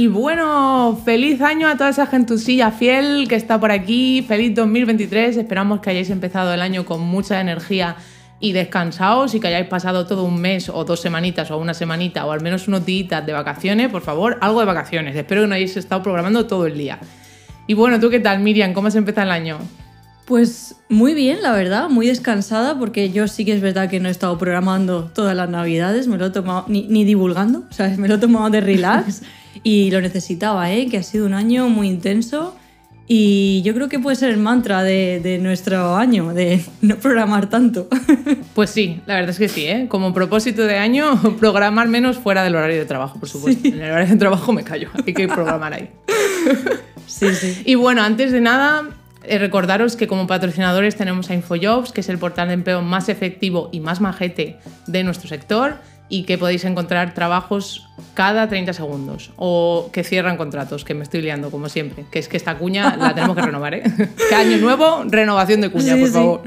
Y bueno, feliz año a toda esa gentusilla fiel que está por aquí. Feliz 2023. Esperamos que hayáis empezado el año con mucha energía y descansados y que hayáis pasado todo un mes o dos semanitas o una semanita o al menos unos días de vacaciones. Por favor, algo de vacaciones. Espero que no hayáis estado programando todo el día. Y bueno, ¿tú qué tal, Miriam? ¿Cómo has empezado el año? Pues muy bien, la verdad, muy descansada, porque yo sí que es verdad que no he estado programando todas las navidades, me lo he tomado, ni, ni divulgando, ¿sabes? Me lo he tomado de relax y lo necesitaba, ¿eh? Que ha sido un año muy intenso y yo creo que puede ser el mantra de, de nuestro año, de no programar tanto. Pues sí, la verdad es que sí, ¿eh? Como propósito de año, programar menos fuera del horario de trabajo, por supuesto. En el horario de trabajo me callo, hay que programar ahí. sí, sí. Y bueno, antes de nada, recordaros que como patrocinadores tenemos a InfoJobs, que es el portal de empleo más efectivo y más majete de nuestro sector y que podéis encontrar trabajos cada 30 segundos o que cierran contratos, que me estoy liando como siempre, que es que esta cuña la tenemos que renovar, ¿eh? Que año nuevo, renovación de cuña, Sí, por sí. favor.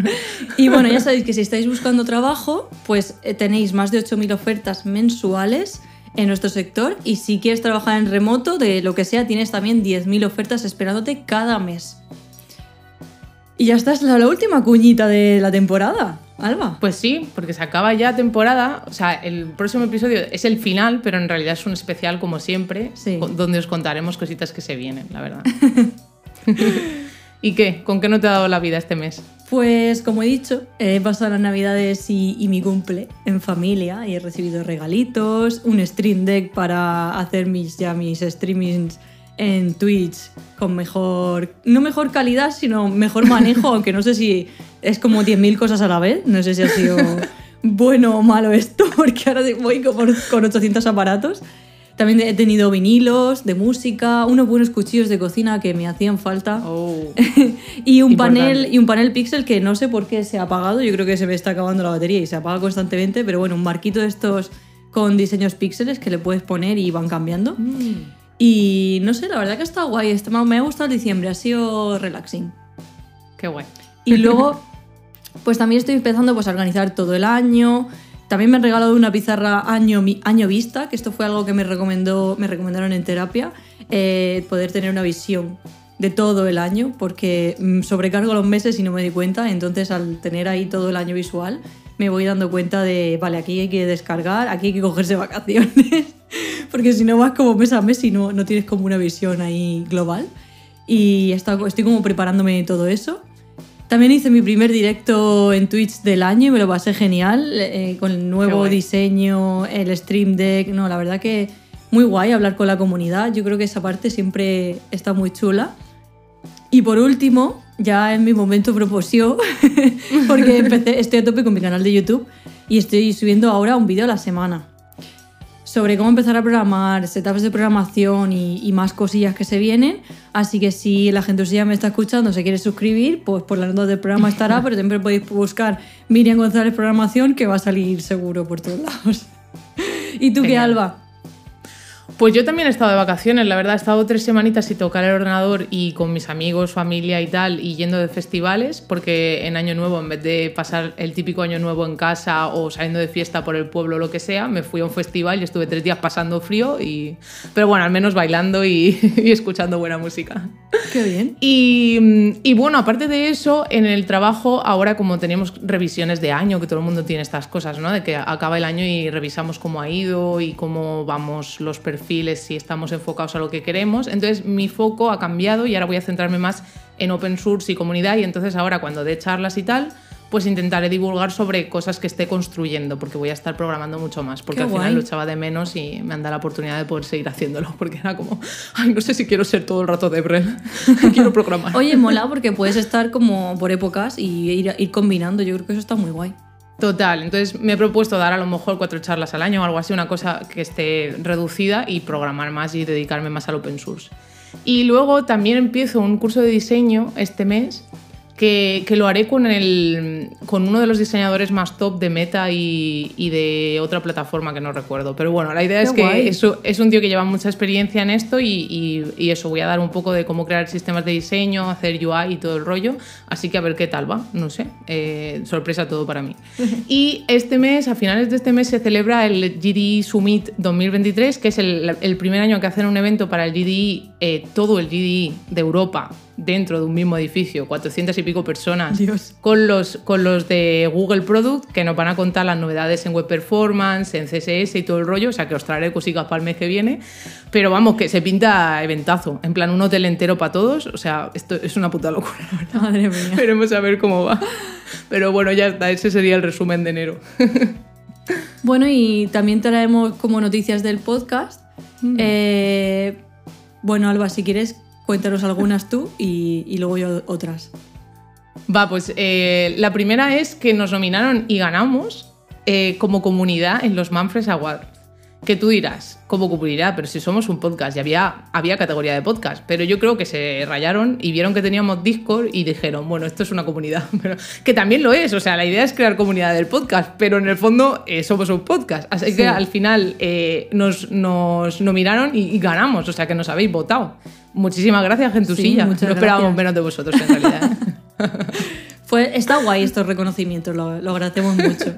Y bueno, ya sabéis que si estáis buscando trabajo, pues eh, tenéis más de 8.000 ofertas mensuales en nuestro sector y si quieres trabajar en remoto, de lo que sea, tienes también 10.000 ofertas esperándote cada mes. Y ya está, es la, la última cuñita de la temporada, Alba. Pues sí, porque se acaba ya temporada, o sea, el próximo episodio es el final, pero en realidad es un especial como siempre, Sí. donde os contaremos cositas que se vienen, la verdad. ¿Y qué? ¿Con qué no te ha dado la vida este mes? Pues como he dicho, he pasado las navidades y, y mi cumple en familia y he recibido regalitos, un stream deck para hacer mis, ya mis streamings en Twitch con mejor, no mejor calidad, sino mejor manejo, aunque no sé si es como 10.000 cosas a la vez, no sé si ha sido bueno o malo esto, porque ahora voy con, con 800 aparatos. También he tenido vinilos de música, unos buenos cuchillos de cocina que me hacían falta. Oh. y un Importante. panel y un panel Pixel que no sé por qué se ha apagado. Yo creo que se me está acabando la batería y se apaga constantemente. Pero bueno, un marquito de estos con diseños píxeles que le puedes poner y van cambiando. Y no sé, la verdad que está guay. Está- me ha gustado el diciembre, ha sido relaxing. Qué guay. Y luego, pues también estoy empezando pues, a organizar todo el año. También me han regalado una pizarra año, año vista, que esto fue algo que me, recomendó, me recomendaron en terapia, eh, poder tener una visión de todo el año, porque mm, sobrecargo los meses y no me di cuenta, entonces al tener ahí todo el año visual, me voy dando cuenta de, vale, aquí hay que descargar, aquí hay que cogerse vacaciones, porque si no vas como mes a mes y no, no tienes como una visión ahí global. Y estoy como preparándome todo eso. También hice mi primer directo en Twitch del año y me lo pasé genial, eh, con el nuevo diseño, el Stream Deck. No, la verdad que muy guay hablar con la comunidad. Yo creo que esa parte siempre está muy chula. Y por último, ya en mi momento proposición, porque empecé, estoy a tope con mi canal de YouTube y estoy subiendo ahora un vídeo a la semana sobre cómo empezar a programar, setups de programación y, y más cosillas que se vienen. Así que si la gente ya me está escuchando, se quiere suscribir, pues por las notas del programa estará, pero siempre podéis buscar Miriam González Programación, que va a salir seguro por todos lados. ¿Y tú qué. Alba? Pues yo también he estado de vacaciones, la verdad, he estado tres semanitas sin tocar el ordenador y con mis amigos, familia y tal, y yendo de festivales, porque en Año Nuevo, en vez de pasar el típico Año Nuevo en casa o saliendo de fiesta por el pueblo o lo que sea, me fui a un festival y estuve tres días pasando frío, y... pero bueno, al menos bailando y, y escuchando buena música. Qué bien. Y, y bueno, aparte de eso, en el trabajo, ahora como tenemos revisiones de año, que todo el mundo tiene estas cosas, ¿no? De que acaba el año y revisamos cómo ha ido y cómo vamos los perfiles, si estamos enfocados a lo que queremos. Entonces mi foco ha cambiado y ahora voy a centrarme más en open source y comunidad. Y entonces ahora cuando dé charlas y tal, pues intentaré divulgar sobre cosas que esté construyendo, porque voy a estar programando mucho más, porque Qué al final guay. lo echaba de menos y me han dado la oportunidad de poder seguir haciéndolo, porque era como, ay, no sé si quiero ser todo el rato Debrel, quiero programar. Oye, mola porque puedes estar como por épocas y ir, ir combinando. Yo creo que eso está muy guay. Total, entonces me he propuesto dar a lo mejor cuatro charlas al año o algo así, una cosa que esté reducida y programar más y dedicarme más al open source. Y luego también empiezo un curso de diseño este mes que, que lo haré con, el, con uno de los diseñadores más top de Meta y, y de otra plataforma que no recuerdo. Pero bueno, la idea Qué es que guay. es, un tío que lleva mucha experiencia en esto y, y- y eso, voy a dar un poco de cómo crear sistemas de diseño, hacer UI y todo el rollo. Así que a ver qué tal va, no sé. Eh, sorpresa todo para mí. Y este mes, a finales de este mes, se celebra el GDE Summit 2023, que es el, el primer año que hacen un evento para el GDE, eh, todo el GDE de Europa, dentro de un mismo edificio, 400 y pico personas, Dios. con los, con los de Google Product, que nos van a contar las novedades en Web Performance, en CSS y todo el rollo, o sea que os traeré cositas para el mes que viene. Pero vamos, que se pinta eventazo, en plan un hotel entero para todos, o sea, esto es una puta locura, verdad. Madre mía. Veremos a ver cómo va. Pero bueno, ya está, ese sería el resumen de enero. Bueno, y también traemos como noticias del podcast. Mm. Eh, bueno, Alba, si quieres, cuéntanos algunas tú y, y luego yo otras. Va, pues eh, la primera es que nos nominaron y ganamos eh, como comunidad en los Manfred Awards. Que tú dirás, como comunidad, pero si somos un podcast y había, había categoría de podcast, pero yo creo que se rayaron y vieron que teníamos Discord y dijeron, bueno, esto es una comunidad, pero que también lo es, o sea, la idea es crear comunidad del podcast, pero en el fondo eh, somos un podcast, así Sí. que al final nos, nos nominaron y, y ganamos, o sea, que nos habéis votado. Muchísimas gracias, Gentusilla. Sí, no esperábamos gracias. menos de vosotros en realidad. Fue, está guay estos reconocimientos, lo, lo agradecemos mucho.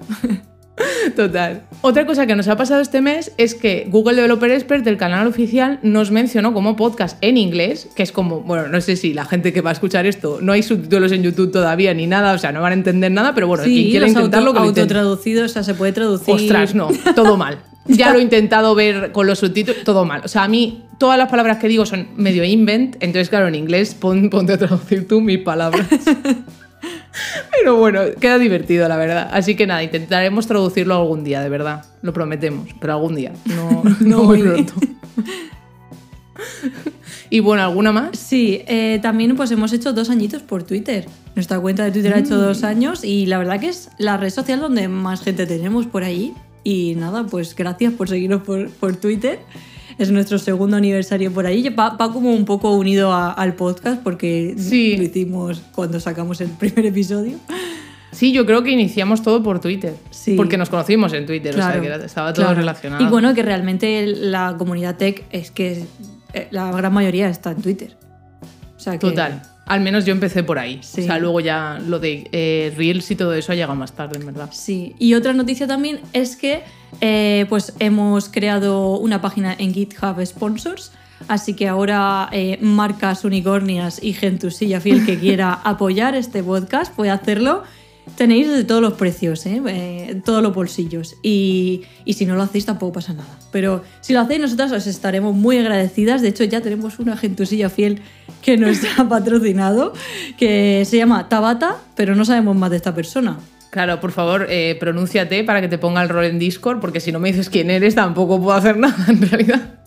Total. Otra cosa que nos ha pasado este mes es que Google Developer Expert del canal oficial nos mencionó como podcast en inglés, que es como, bueno, no sé si la gente que va a escuchar esto, no hay subtítulos en YouTube todavía ni nada, o sea, no van a entender nada, pero bueno, quien quiera intentarlo, auto, que lo intente. autotraducidos, o sea, se puede traducir. Ostras, no, todo mal. Ya lo he intentado ver con los subtítulos, todo mal. O sea, a mí todas las palabras que digo son medio invent, entonces claro, en inglés pon- ponte a traducir tú mis palabras. Pero bueno, queda divertido, la verdad. Así que nada, intentaremos traducirlo algún día, de verdad. Lo prometemos, pero algún día. No, no muy pronto. Y bueno, ¿alguna más? Sí, eh, también pues hemos hecho dos añitos por Twitter. Nuestra cuenta de Twitter ha hecho dos Mm. años y la verdad que es la red social donde más gente tenemos por ahí. Y nada, pues gracias por seguirnos por, por Twitter. Es nuestro segundo aniversario por ahí. Va, va como un poco unido a- al podcast porque Sí. lo hicimos cuando sacamos el primer episodio. Sí, yo creo que iniciamos todo por Twitter. Sí. Porque nos conocimos en Twitter, o sea, que estaba todo claro. relacionado. Y bueno, que realmente la comunidad tech es que eh, la gran mayoría está en Twitter. O sea que, Total. Al menos yo empecé por ahí. Sí. O sea, luego ya lo de eh, Reels y todo eso ha llegado más tarde, en verdad. Sí, y otra noticia también es que eh, pues hemos creado una página en GitHub Sponsors, así que ahora eh, marcas unicornias y gentusilla fiel que quiera apoyar este podcast puede hacerlo. Tenéis de todos los precios, ¿eh? Eh, todos los bolsillos. Y, y si no lo hacéis tampoco pasa nada. Pero si lo hacéis nosotras os estaremos muy agradecidas. De hecho ya tenemos una gentusilla fiel que nos ha patrocinado, que se llama Tabata, pero no sabemos más de esta persona. Claro, por favor, eh, pronúnciate para que te ponga el rol en Discord, porque si no me dices quién eres, tampoco puedo hacer nada, en realidad.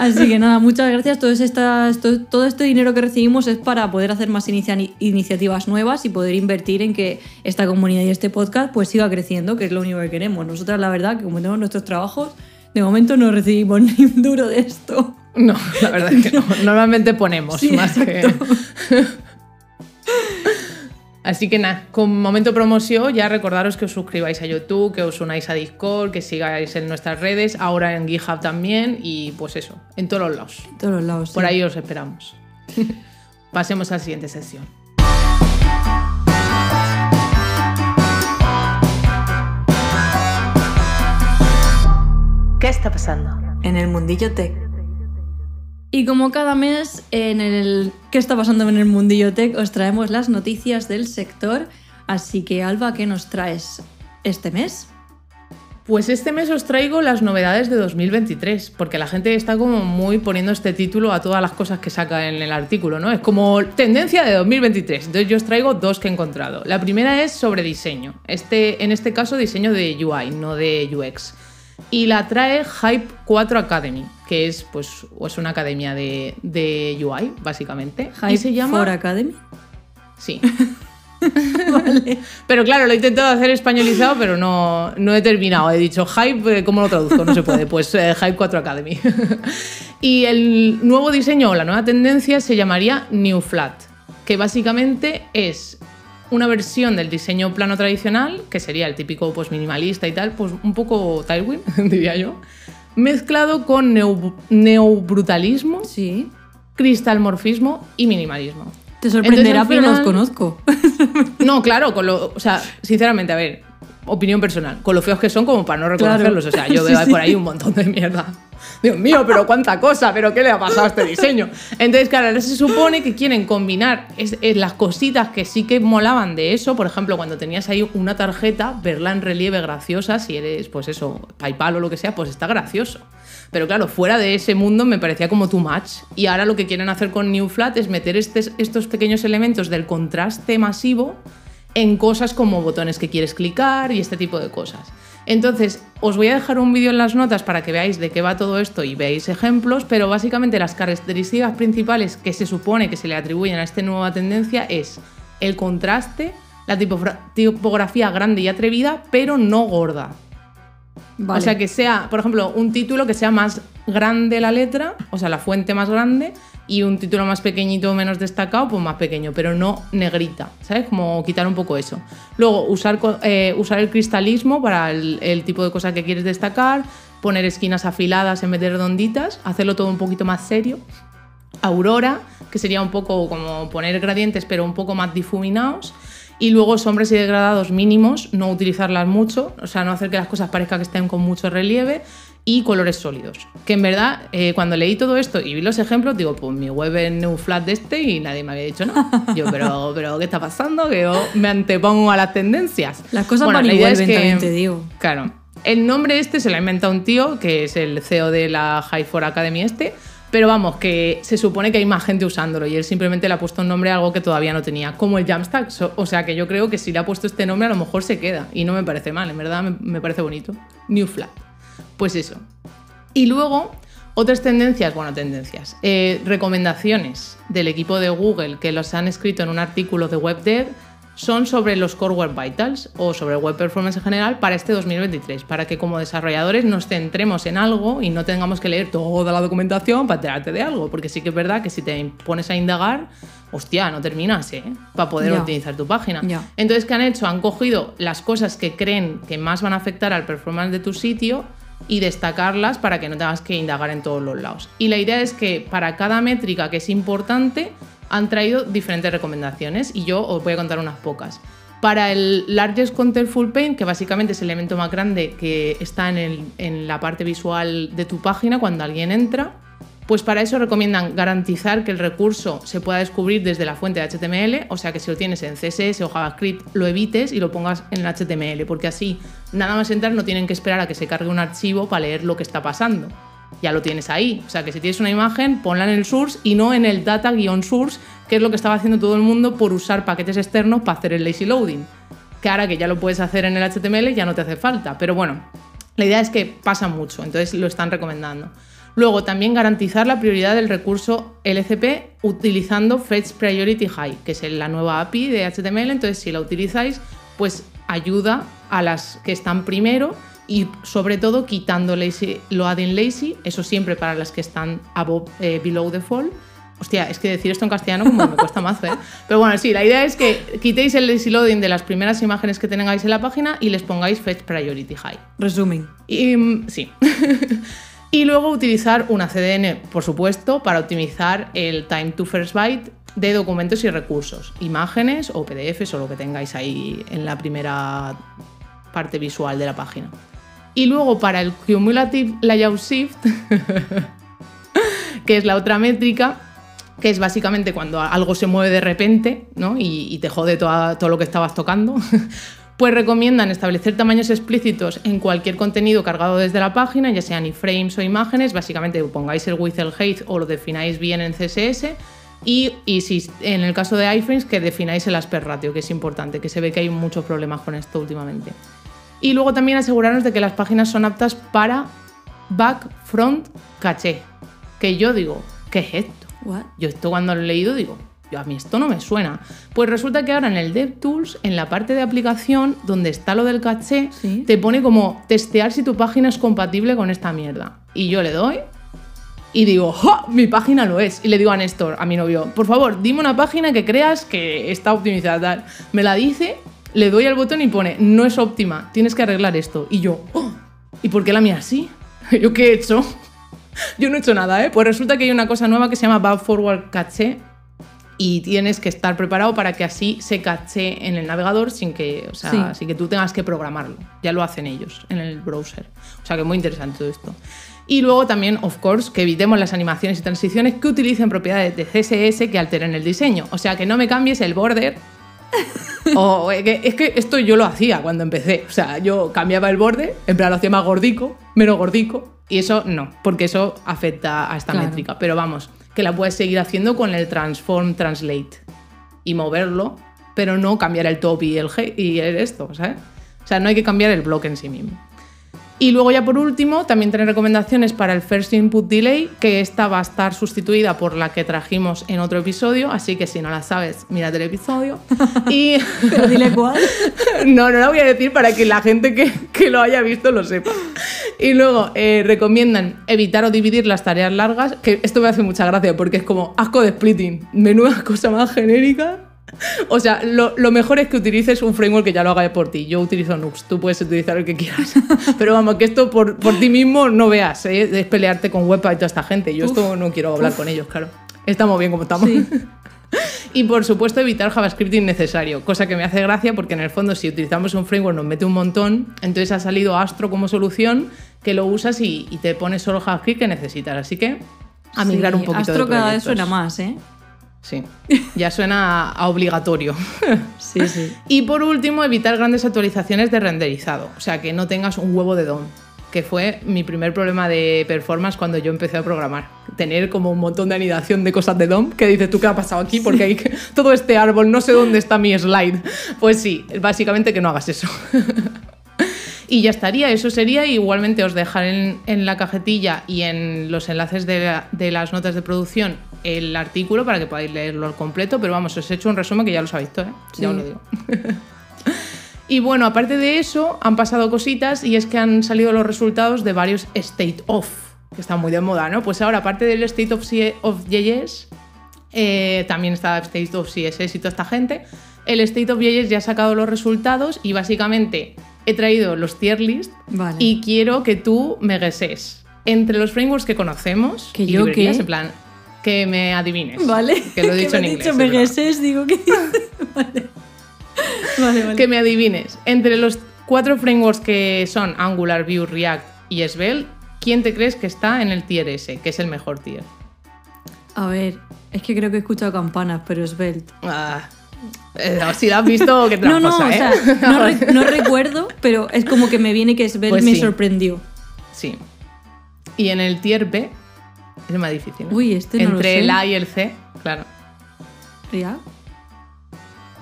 Así que nada, muchas gracias. Todo, estas, todo, todo este dinero que recibimos es para poder hacer más inicia- iniciativas nuevas y poder invertir en que esta comunidad y este podcast pues siga creciendo, que es lo único que queremos. Nosotras, la verdad, que como tenemos nuestros trabajos, de momento no recibimos ni un duro de esto. No, la verdad es que no. Normalmente ponemos Sí, más que. Así que nada, con momento promoción, ya recordaros que os suscribáis a YouTube, que os unáis a Discord, que sigáis en nuestras redes, ahora en GitHub también, y pues eso, en todos los lados. En todos los lados. Por sí. ahí os esperamos. Pasemos a la siguiente sección. ¿Qué está pasando? En el mundillo tech. Y como cada mes, en el ¿Qué está pasando en el mundillo tech? Os traemos las noticias del sector. Así que, Alba, ¿qué nos traes este mes? Pues este mes os traigo las novedades de 2023, porque la gente está como muy poniendo este título a todas las cosas que saca en el artículo, ¿no? Es como tendencia de 2023. Entonces yo os traigo dos que he encontrado. La primera es sobre diseño. Este, en este caso diseño de UI, no de UX. Y la trae Hype 4 Academy, que es pues es una academia de, de UI, básicamente. Hype y se llama for Academy. Sí. Pero claro, lo he intentado hacer españolizado, pero no, no he terminado. He dicho Hype, eh, ¿cómo lo traduzco? No se puede. Pues eh, Hype 4 Academy. y el nuevo diseño o la nueva tendencia se llamaría New Flat, que básicamente es una versión del diseño plano tradicional, que sería el típico pues, minimalista y tal, pues un poco Tailwind, diría yo, mezclado con neo- neobrutalismo, Sí. cristalmorfismo y minimalismo. Te sorprenderá, Entonces, al pero los final- conozco. No, claro, con lo, o sea, sinceramente, a ver, opinión personal, con lo feos que son como para no reconocerlos, o sea, yo veo Sí, por ahí un montón de mierda. Dios mío, pero cuánta cosa, pero qué le ha pasado a este diseño. Entonces, claro, ahora se supone que quieren combinar es- las cositas que sí que molaban de eso, por ejemplo, cuando tenías ahí una tarjeta, verla en relieve graciosa, si eres, pues eso, PayPal o lo que sea, pues está gracioso. Pero claro, fuera de ese mundo me parecía como too much. Y ahora lo que quieren hacer con New Flat es meter estos pequeños elementos del contraste masivo en cosas como botones que quieres clicar y este tipo de cosas. Entonces, os voy a dejar un vídeo en las notas para que veáis de qué va todo esto y veáis ejemplos, pero básicamente las características principales que se supone que se le atribuyen a esta nueva tendencia es el contraste, la tipografía grande y atrevida, pero no gorda. Vale. O sea, que sea, por ejemplo, un título que sea más grande la letra, o sea, la fuente más grande, y un título más pequeñito, menos destacado, pues más pequeño, pero no negrita, ¿sabes? Como quitar un poco eso. Luego, usar, eh, usar el cristalismo para el, el tipo de cosas que quieres destacar, poner esquinas afiladas en vez de redonditas, hacerlo todo un poquito más serio. Aurora, que sería un poco como poner gradientes pero un poco más difuminados. Y luego sombras y degradados mínimos, no utilizarlas mucho, o sea, no hacer que las cosas parezcan que estén con mucho relieve. Y colores sólidos. Que en verdad, eh, cuando leí todo esto y vi los ejemplos, digo, pues mi web es New Flat de este y nadie me había dicho nada. Yo, pero, pero ¿qué está pasando? Que yo me antepongo a las tendencias. Las cosas Bueno, van la y idea es vuelven, que- también te digo. Claro. El nombre este se lo ha inventado un tío, que es el CEO de la High for Academy este, pero vamos, que se supone que hay más gente usándolo y él simplemente le ha puesto un nombre a algo que todavía no tenía, como el Jamstack. O sea que yo creo que si le ha puesto este nombre a lo mejor se queda y no me parece mal, en verdad me, me parece bonito. New Flat. Pues eso. Y luego, otras tendencias, bueno, tendencias, eh, recomendaciones del equipo de Google que los han escrito en un artículo de WebDev son sobre los Core Web Vitals o sobre Web Performance en general para este 2023, para que como desarrolladores nos centremos en algo y no tengamos que leer toda la documentación para enterarte de algo, porque sí que es verdad que si te pones a indagar, hostia, no terminas, ¿eh? Para poder Ya. optimizar tu página. Ya. Entonces, ¿qué han hecho? Han cogido las cosas que creen que más van a afectar al performance de tu sitio y destacarlas para que no tengas que indagar en todos los lados. Y la idea es que para cada métrica que es importante han traído diferentes recomendaciones y yo os voy a contar unas pocas. Para el Largest Contentful Paint, que básicamente es el elemento más grande que está en, el- en la parte visual de tu página cuando alguien entra, pues para eso recomiendan garantizar que el recurso se pueda descubrir desde la fuente de HTML, o sea que si lo tienes en CSS o JavaScript lo evites y lo pongas en el HTML, porque así nada más entrar no tienen que esperar a que se cargue un archivo para leer lo que está pasando. Ya lo tienes ahí. O sea que si tienes una imagen, ponla en el source y no en el data-source, que es lo que estaba haciendo todo el mundo por usar paquetes externos para hacer el lazy loading. Que ahora que ya lo puedes hacer en el HTML ya no te hace falta. Pero bueno, la idea es que pasa mucho, entonces lo están recomendando. Luego, también garantizar la prioridad del recurso LCP utilizando Fetch Priority High, que es la nueva API de HTML. Entonces, si la utilizáis, pues ayuda a las que están primero y sobre todo quitando lazy, loading lazy, eso siempre para las que están above, eh, below default. Hostia, es que decir esto en castellano como me cuesta más, ¿eh? Pero bueno, sí, la idea es que quitéis el lazy loading de las primeras imágenes que tengáis en la página y les pongáis Fetch Priority High. Resumen. Y, mm, sí. y luego utilizar una CDN, por supuesto, para optimizar el time to first byte de documentos y recursos, imágenes o PDFs o lo que tengáis ahí en la primera parte visual de la página. Y luego para el Cumulative Layout Shift, que es la otra métrica, que es básicamente cuando algo se mueve de repente ¿no? y, te jode todo lo que estabas tocando, pues recomiendan establecer tamaños explícitos en cualquier contenido cargado desde la página, ya sean iframes o imágenes, básicamente pongáis el width, el height o lo defináis bien en CSS. Y, y si en el caso de iframes, que defináis el aspect ratio, que es importante, que se ve que hay muchos problemas con esto últimamente. Y luego también asegurarnos de que las páginas son aptas para back, front, caché. Que yo digo, ¿qué es esto? What? Yo esto cuando lo he leído digo, yo, a mí esto no me suena. Pues resulta que ahora en el DevTools, en la parte de aplicación, donde está lo del caché, Sí. te pone como testear si tu página es compatible con esta mierda. Y yo le doy y digo, ¡Ja! Mi página lo es. Y le digo a Néstor, a mi novio, por favor, dime una página que creas que está optimizada. Me la dice, le doy al botón y pone, no es óptima, tienes que arreglar esto. Y yo, "Oh, ¿y por qué la mía sí? ¿Yo qué he hecho? Yo no he hecho nada, ¿eh? Pues resulta que hay una cosa nueva que se llama Bug Forward Cache y tienes que estar preparado para que así se cache en el navegador sin que, o sea, Sí. sin que tú tengas que programarlo. Ya lo hacen ellos en el browser. O sea que muy interesante todo esto. Y luego también, of course, que evitemos las animaciones y transiciones que utilicen propiedades de CSS que alteren el diseño. O sea que no me cambies el border. O, es que esto yo lo hacía cuando empecé. O sea, yo cambiaba el borde, en plan lo hacía más gordico, menos gordico. Y eso no, porque eso afecta a esta Claro. métrica. Pero vamos, que la puedes seguir haciendo con el transform translate y moverlo, pero no cambiar el top y el, G y el esto, ¿sabes? O sea, no hay que cambiar el bloque en sí mismo. Y luego ya por último, también tener recomendaciones para el First Input Delay, que esta va a estar sustituida por la que trajimos en otro episodio, así que si no la sabes, mírate el episodio. y Pero dile cuál. no, no la voy a decir para que la gente que, que lo haya visto lo sepa. Y luego eh, recomiendan evitar o dividir las tareas largas, que esto me hace mucha gracia porque es como asco de splitting, menuda cosa más genérica. O sea, lo, lo mejor es que utilices un framework que ya lo haga por ti. Yo utilizo Nux, tú puedes utilizar el que quieras. Pero vamos, que esto por, por ti mismo no veas, ¿eh? es pelearte con Webpack y toda esta gente. Yo esto no quiero hablar con ellos, claro. Estamos bien como estamos. Sí. Y por supuesto evitar JavaScript innecesario, cosa que me hace gracia porque en el fondo si utilizamos un framework nos mete un montón, entonces ha salido Astro como solución que lo usas y, y te pones solo JavaScript que necesitas. Así que a migrar Sí, un poquito Astro de cada vez suena más, ¿eh? Sí, ya suena a obligatorio. Sí, sí. y por último, evitar grandes actualizaciones de renderizado, o sea, que no tengas un huevo de DOM, que fue mi primer problema de performance cuando yo empecé a programar. Tener como un montón de anidación de cosas de DOM, que dices, ¿tú qué ha pasado aquí? Porque hay que- todo este árbol, no sé dónde está mi slide. Pues sí, básicamente que no hagas eso. Y ya estaría, eso sería. Igualmente os dejaré en, en la cajetilla y en los enlaces de, la- de las notas de producción el artículo para que podáis leerlo al completo, pero vamos, os he hecho un resumen que ya lo sabéis todo, ¿eh? Sí. Ya os lo digo. y bueno, aparte de eso, han pasado cositas y es que han salido los resultados de varios State of, que están muy de moda, ¿no? Pues ahora, aparte del State of, C- of JS, eh, también está State of CSS y toda esta gente. El State of JS ya ha sacado los resultados y básicamente he traído los tier list Vale. y quiero que tú me gueses entre los frameworks que conocemos ¿Que yo qué? en plan que me adivines. Vale. Que lo he dicho me en inglés. dicho es verdad. megueses, digo que. vale. Vale, vale. Que me adivines entre los cuatro frameworks que son Angular, Vue, React y Svelte, ¿quién te crees que está en el tier S, que es el mejor tier? A ver, es que creo que he escuchado campanas, pero es Belt. Ah, eh, si lo has visto, qué No, no, tramposa, o ¿eh? sea, no, re- no recuerdo, pero es como que me viene que Svelte Pues me sí. sorprendió. Sí. Y en el tier B es más difícil. ¿no? Uy, este no lo Entre sé. el A y el C, claro. ¿React?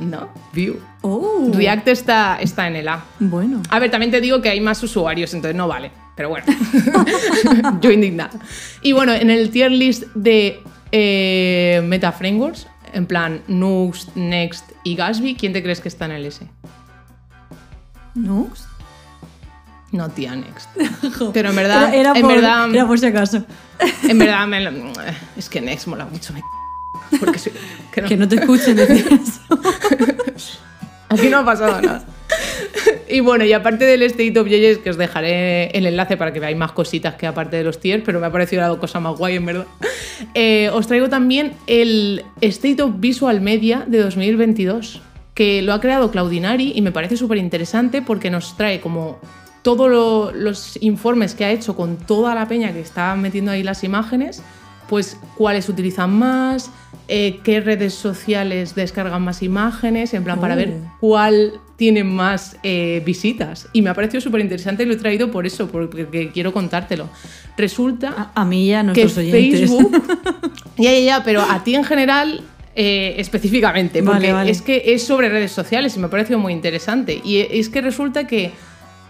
No, Vue. Oh. React está, está en el A. Bueno. A ver, también te digo que hay más usuarios, entonces no vale. Pero bueno, yo indignada. Y bueno, en el tier list de eh, Meta Frameworks, en plan Nuxt, Next y Gatsby, ¿quién te crees que está en el S? ¿No? No, tía, Next. Pero en verdad, Era, era en por, verdad, era por si acaso. En verdad me lo- es que Next mola mucho. Me porque soy- que no- Que no te escuchen decir eso. Aquí no ha pasado nada. Y bueno, y aparte del State of JS, que os dejaré el enlace para que veáis más cositas que aparte de los tiers, pero me ha parecido la cosa más guay, en verdad. eh, os traigo también el State of Visual Media de 2022, que lo ha creado Claudinari y me parece súper interesante porque nos trae como todos lo- los informes que ha hecho con toda la peña que está metiendo ahí las imágenes, pues cuáles utilizan más, eh, qué redes sociales descargan más imágenes, en plan para ver cuál tiene más eh, visitas. Y me ha parecido súper interesante y lo he traído por eso, porque quiero contártelo. Resulta A, a mí ya que oyentes. Facebook. ya, ya, ya, pero a ti en general. eh, específicamente, Vale, porque vale. es que es sobre redes sociales y me ha parecido muy interesante. Y es que resulta que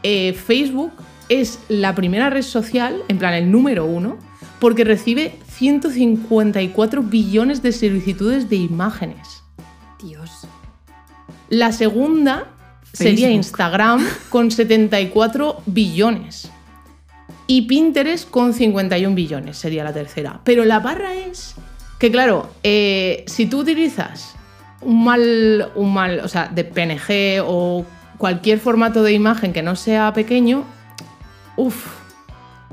eh, Facebook es la primera red social, en plan el número uno, porque recibe 154 billones de solicitudes de imágenes. Dios. La segunda sería. Instagram con 74 billones. Y Pinterest con 51 billones sería la tercera. Pero la barra es que, claro, eh, si tú utilizas un mal, un mal, o sea, de PNG o cualquier formato de imagen que no sea pequeño, uff,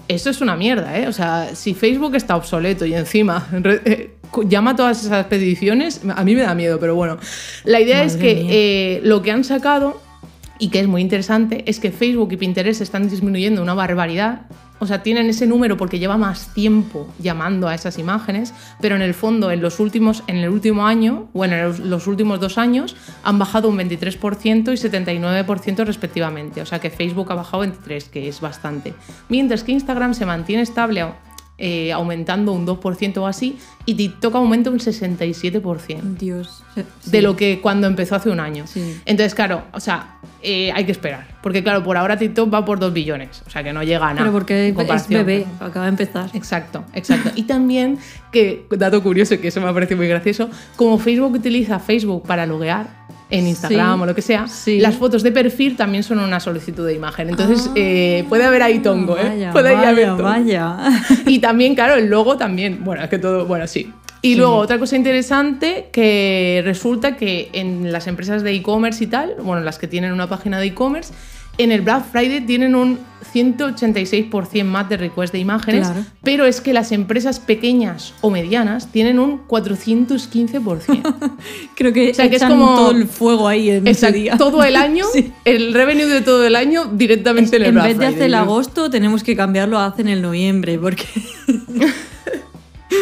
eso es una mierda, ¿eh? O sea, si Facebook está obsoleto y encima eh, llama a todas esas peticiones, a mí me da miedo, pero bueno. La idea es que eh, lo que han sacado, y que es muy interesante, es que Facebook y Pinterest están disminuyendo una barbaridad. O sea, tienen ese número porque lleva más tiempo llamando a esas imágenes, pero en el fondo, en los últimos, en el último año, o en los, los últimos dos años, han bajado un 23% y 79% respectivamente. O sea que Facebook ha bajado 23%, que es bastante. Mientras que Instagram se mantiene estable, eh, aumentando un 2% o así, y TikTok aumenta un 67% Dios. Sí. de lo que cuando empezó hace un año. Sí. Entonces, claro, o sea, eh, hay que esperar. Porque, claro, por ahora TikTok va por 2 billones. O sea, que no llega a nada. Pero porque es bebé, acaba de empezar. Exacto, exacto. Y también, que dato curioso, que eso me ha parecido muy gracioso, como Facebook utiliza Facebook para loguear en Instagram Sí, o lo que sea, sí. las fotos de perfil también son una solicitud de imagen. Entonces, Ah, eh, puede haber ahí tongo, ¿eh? Puede vaya, haber tongo. vaya. Y también, claro, el logo también. Bueno, es que todo, bueno, sí. Y luego otra cosa interesante que resulta que en las empresas de e-commerce y tal, bueno, las que tienen una página de e-commerce, en el Black Friday tienen un 186% más de request de imágenes, Claro. pero es que las empresas pequeñas o medianas tienen un 415%. Creo que, O sea, que es como- todo el fuego ahí en ese día. todo el año, Sí. el revenue de todo el año directamente en el en Black vez de Friday. hacer el agosto, tenemos que cambiarlo a hacer el noviembre, porque.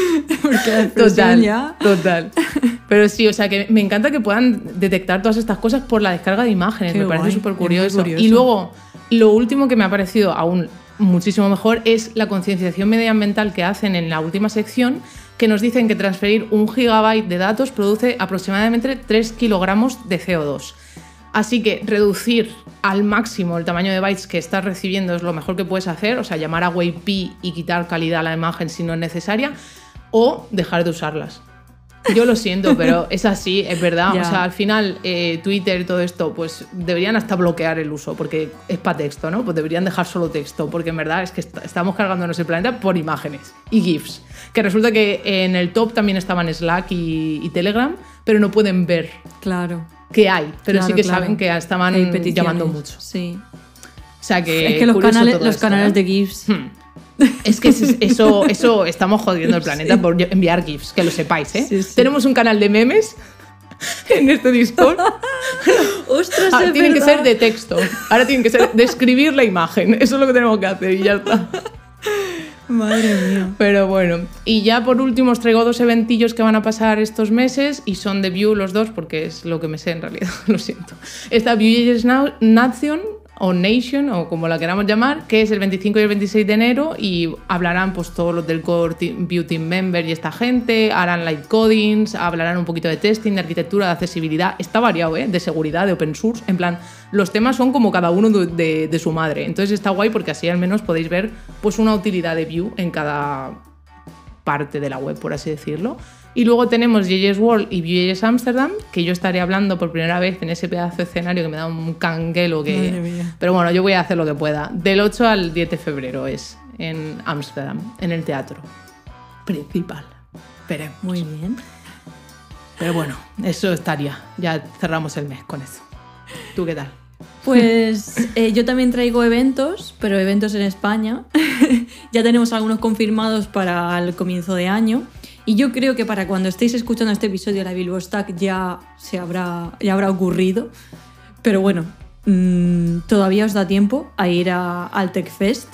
porque Total, ya. total. Pero sí, o sea, que me encanta que puedan detectar todas estas cosas por la descarga de imágenes. Qué me parece súper curioso. Y luego, lo último que me ha parecido aún muchísimo mejor es la concienciación medioambiental que hacen en la última sección, que nos dicen que transferir un gigabyte de datos produce aproximadamente 3 kilogramos de CO2. Así que reducir al máximo el tamaño de bytes que estás recibiendo es lo mejor que puedes hacer, o sea, llamar a WebP y quitar calidad a la imagen si no es necesaria, o dejar de usarlas. Yo lo siento, pero es así, es verdad. Ya. O sea, al final, eh, Twitter y todo esto, pues deberían hasta bloquear el uso, porque es para texto, ¿no? Pues deberían dejar solo texto, porque en verdad es que est- estamos cargándonos el planeta por imágenes y GIFs. Que resulta que en el top también estaban Slack y, y Telegram, pero no pueden ver Claro. qué hay, pero sí claro, que claro. saben que estaban llamando mucho. Sí. O sea que. es que los canales, los esto, canales ¿eh? de GIFs. Hmm. Es que es- eso, eso estamos jodiendo el planeta por enviar GIFs, que lo sepáis, ¿eh? Sí, sí. Tenemos un canal de memes en este Discord. ¡Ostras! Ahora tienen que ser de texto. Ahora tienen que ser de escribir la imagen. Eso es lo que tenemos que hacer y ya está. Madre mía. Pero bueno, y ya por último os traigo dos eventillos que van a pasar estos meses y son de View los dos porque es lo que me sé en realidad, lo siento. Está Vue.js Now- Nation o Nation o como la queramos llamar, que es el 25 y el 26 de enero y hablarán pues todos los del Core Vue Team Member y esta gente, harán light codings, hablarán un poquito de testing, de arquitectura, de accesibilidad, está variado, ¿eh? de seguridad, de open source, en plan, los temas son como cada uno de, su madre, entonces está guay porque así al menos podéis ver pues una utilidad de Vue en cada parte de la web, por así decirlo. Y luego tenemos JS World y Vue.js Amsterdam, que yo estaré hablando por primera vez en ese pedazo de escenario que me da un canguelo que... Madre mía. Pero bueno, yo voy a hacer lo que pueda. Del 8 al 10 de febrero es en Ámsterdam, en el teatro principal. Veremos. Muy bien. Pero bueno, eso estaría. Ya cerramos el mes con eso. ¿Tú qué tal? Pues eh, yo también traigo eventos, pero eventos en España. ya tenemos algunos confirmados para el comienzo de año. Y yo creo que para cuando estéis escuchando este episodio, la Bilbo Stack ya, se habrá, ya habrá ocurrido. Pero bueno, mm, todavía os da tiempo a ir a, al TechFest,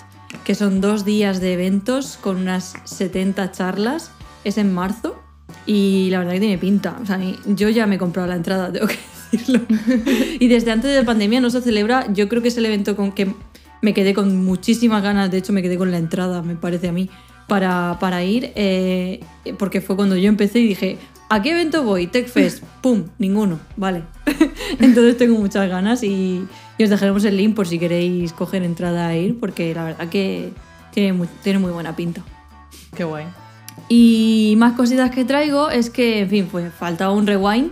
que son dos días de eventos con unas 70 charlas. Es en marzo y la verdad que tiene pinta. O sea, yo ya me he comprado la entrada, tengo que decirlo. y desde antes de la pandemia no se celebra, yo creo que es el evento con que me quedé con muchísimas ganas, de hecho me quedé con la entrada, me parece a mí, para, para ir, eh, porque fue cuando yo empecé y dije, ¿a qué evento voy? TechFest, ¡pum! Ninguno, vale. Entonces tengo muchas ganas y, y os dejaremos el link por si queréis coger entrada a ir, porque la verdad que tiene muy, tiene muy buena pinta. Qué guay. Y más cositas que traigo es que, en fin, pues faltaba un rewind,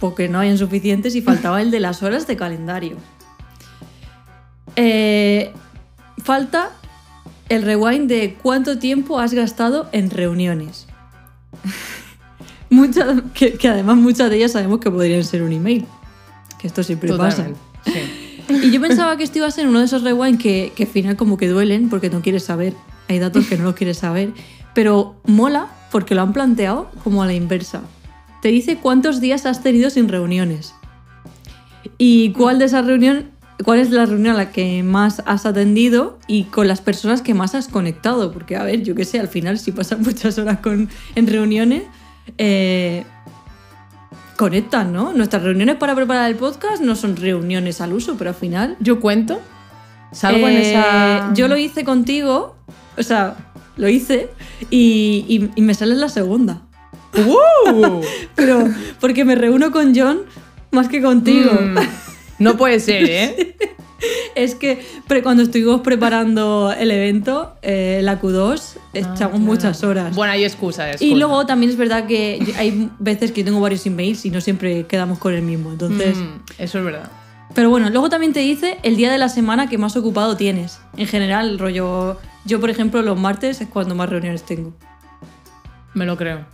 porque no hayan suficientes, y faltaba el de las horas de calendario. Eh, falta el rewind de cuánto tiempo has gastado en reuniones. Muchas, que, que además muchas de ellas sabemos que podrían ser un email. Que esto siempre pasa. Sí. Y yo pensaba que esto iba a ser uno de esos rewind que, que al final como que duelen porque no quieres saber. Hay datos que no los quieres saber. Pero mola porque lo han planteado como a la inversa. Te dice cuántos días has tenido sin reuniones. Y cuál de esas reuniones, cuál es la reunión a la que más has atendido y con las personas que más has conectado. Porque, a ver, yo qué sé, al final si pasas muchas horas con, en reuniones, eh, conectan, ¿no? Nuestras reuniones para preparar el podcast no son reuniones al uso, pero al final Yo cuento. Salgo en eh, esa. Yo lo hice contigo, o sea, lo hice y, y- y me sale en la segunda. ¡Uh! Pero porque me reúno con John más que contigo. Mm, no puede ser, ¿eh? Es que pre- cuando estuvimos preparando el evento, eh, la Q2, echamos claro. muchas horas. Bueno, hay excusa, hay y excusa. luego también es verdad que hay veces que yo tengo varios emails y no siempre quedamos con el mismo. Entonces, Mm, eso es verdad. Pero bueno, luego también te dice el día de la semana que más ocupado tienes. En general, rollo. Yo, por ejemplo, los martes es cuando más reuniones tengo. Me lo creo.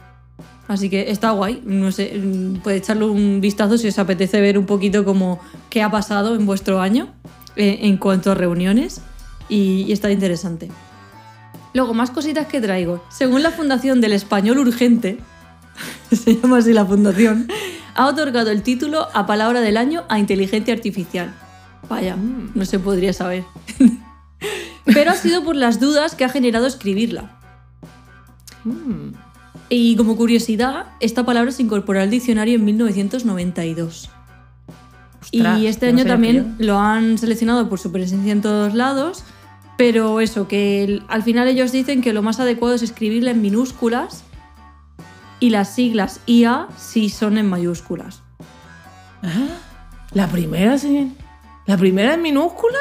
Así que está guay. No sé, mm, puede echarle un vistazo si os apetece ver un poquito como qué ha pasado en vuestro año eh, en cuanto a reuniones. Y, y está interesante. Luego, más cositas que traigo. Según la Fundación del Español Urgente, se llama así la fundación, ha otorgado el título a Palabra del Año a Inteligencia Artificial. Vaya, no se podría saber. Pero ha sido por las dudas que ha generado escribirla. Y como curiosidad, esta palabra se incorporó al diccionario en 1992. Ostras, y este no año también lo han seleccionado por su presencia en todos lados, pero eso, que el- al final ellos dicen que lo más adecuado es escribirla en minúsculas y las siglas IA sí son en mayúsculas. La primera, sí. ¿La primera en minúscula?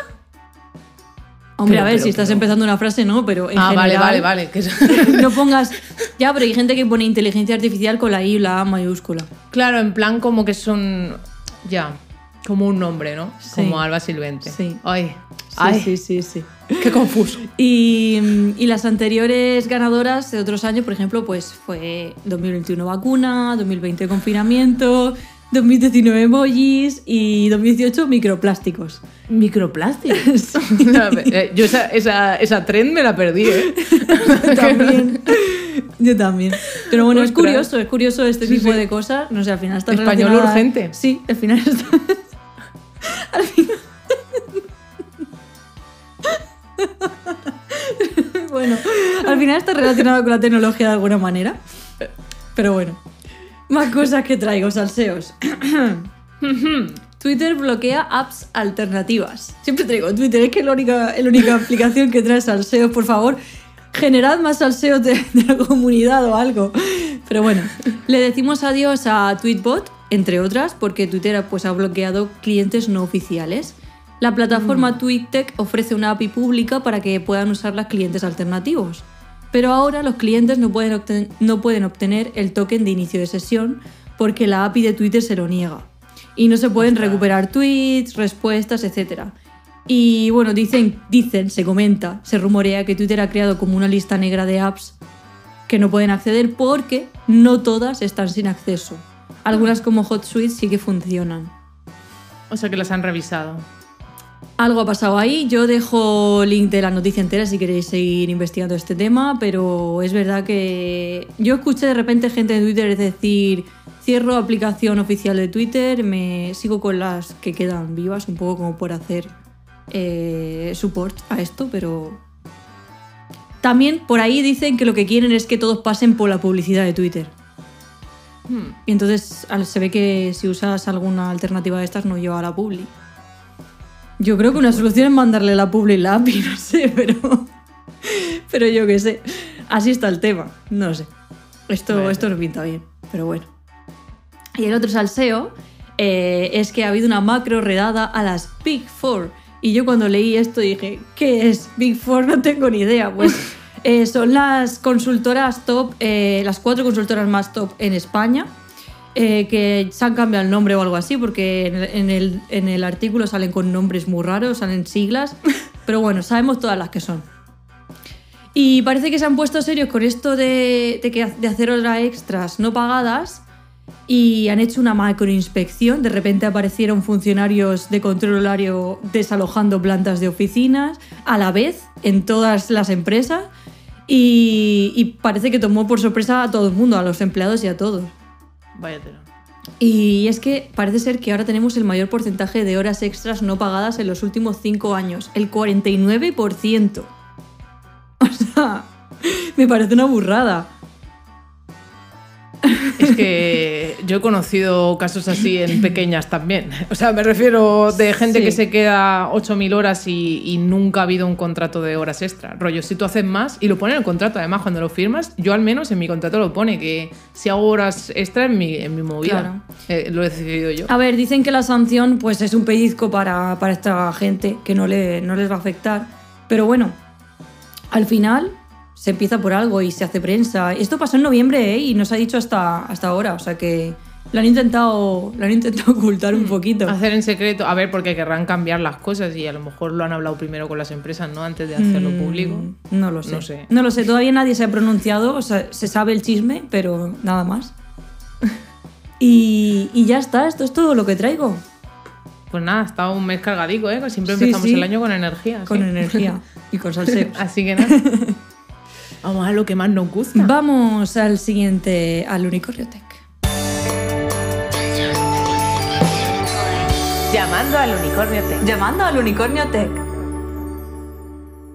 Hombre, Pero, a ver, pero, si estás pero- empezando una frase, no, pero en ah, vale, general, vale, vale. es- no pongas... Ya, pero hay gente que pone inteligencia artificial con la I y la A mayúscula. claro, en plan como que son. Ya. Como un nombre, ¿no? Sí. Como Alba Silvente. Sí. Ay. Sí, Ay. sí, sí, sí. Qué confuso. Y, y las anteriores ganadoras de otros años, por ejemplo, pues fue 2021 vacuna, 2020 confinamiento, 2019 emojis y 2018 microplásticos. Microplásticos. Eh, Yo esa, esa, esa trend me la perdí, ¿eh? También. Yo también. Pero bueno, es curioso, es curioso este Sí, tipo sí. de cosas. No sé, al final está Español relacionada- urgente. Sí, al final está... al final... bueno, al final está relacionado con la tecnología de alguna manera. Pero bueno. Más cosas que traigo, salseos. Twitter bloquea apps alternativas. Siempre traigo Twitter, es que es la única, es la única aplicación que trae salseos. Por favor, generad más salseos de, de la comunidad o algo. Pero bueno, le decimos adiós a Tweetbot, entre otras, porque Twitter pues, ha bloqueado clientes no oficiales. La plataforma TweetTech ofrece una API pública para que puedan usarla clientes alternativos. Pero ahora los clientes no pueden, obten- no pueden obtener el token de inicio de sesión porque la API de Twitter se lo niega. Y no se pueden recuperar tweets, respuestas, etc. Y bueno, dicen, dicen, se comenta, se rumorea que Twitter ha creado como una lista negra de apps que no pueden acceder porque no todas están sin acceso. Algunas como HotSuite sí que funcionan. O sea que las han revisado. Algo ha pasado ahí. Yo dejo link de la noticia entera si queréis seguir investigando este tema, pero es verdad que yo escuché de repente gente en Twitter decir cierro aplicación oficial de Twitter, me sigo con las que quedan vivas, un poco como por hacer eh, support a esto, pero también por ahí dicen que lo que quieren es que todos pasen por la publicidad de Twitter. Hmm. Y entonces se ve que si usas alguna alternativa de estas no lleva a la publi. Yo creo que una solución es mandarle la publi la API, no sé, pero. Pero yo qué sé. Así está el tema. No sé. Esto, Vale. esto no pinta bien, pero bueno. Y el otro salseo eh, es que ha habido una macro redada a las Big Four. Y yo cuando leí esto dije, ¿qué es Big Four? No tengo ni idea. Pues Eh, son las consultoras top, eh, las cuatro consultoras más top en España, eh, que se han cambiado el nombre o algo así, porque en el, en el- en el artículo salen con nombres muy raros, salen siglas, pero bueno, sabemos todas las que son. Y parece que se han puesto serios con esto de, de que, de hacer horas extras no pagadas y han hecho una macroinspección. De repente aparecieron funcionarios de control horario desalojando plantas de oficinas a la vez en todas las empresas y, y parece que tomó por sorpresa a todo el mundo, a los empleados y a todos. Vaya tela. Y es que parece ser que ahora tenemos el mayor porcentaje de horas extras no pagadas en los últimos cinco años, el 49%. O sea, me parece una burrada. Es que yo he conocido casos así en pequeñas también. O sea, me refiero de gente Sí. que se queda 8.000 horas y, y nunca ha habido un contrato de horas extra. Rollo, si tú haces más y lo pone en el contrato, además, cuando lo firmas, yo al menos en mi contrato lo pone que si hago horas extra en mi, en mi movida. Claro. Eh, lo he decidido yo. A ver, dicen que la sanción pues es un pellizco para, para esta gente, que no, le, no les va a afectar. Pero bueno, al final se empieza por algo y se hace prensa. Esto pasó en noviembre ¿eh? y no se ha dicho hasta, hasta ahora, o sea que lo han intentado, lo han intentado ocultar un poquito. Hacer en secreto, a ver, porque querrán cambiar las cosas y a lo mejor lo han hablado primero con las empresas, ¿no? Antes de hacerlo Mm, público. No lo sé. No sé. No lo sé, todavía nadie se ha pronunciado, o sea, se sabe el chisme, pero nada más. y, y ya está, esto es todo lo que traigo, Pues nada, estado un mes cargadico, ¿eh? Siempre Sí, empezamos sí. el año con energía. con ¿sí? energía y con salseos. Así que nada. Vamos a lo que más nos gusta. Vamos al siguiente, al Unicornio Tech. Llamando al unicornio Tech. Llamando al Unicornio Tech.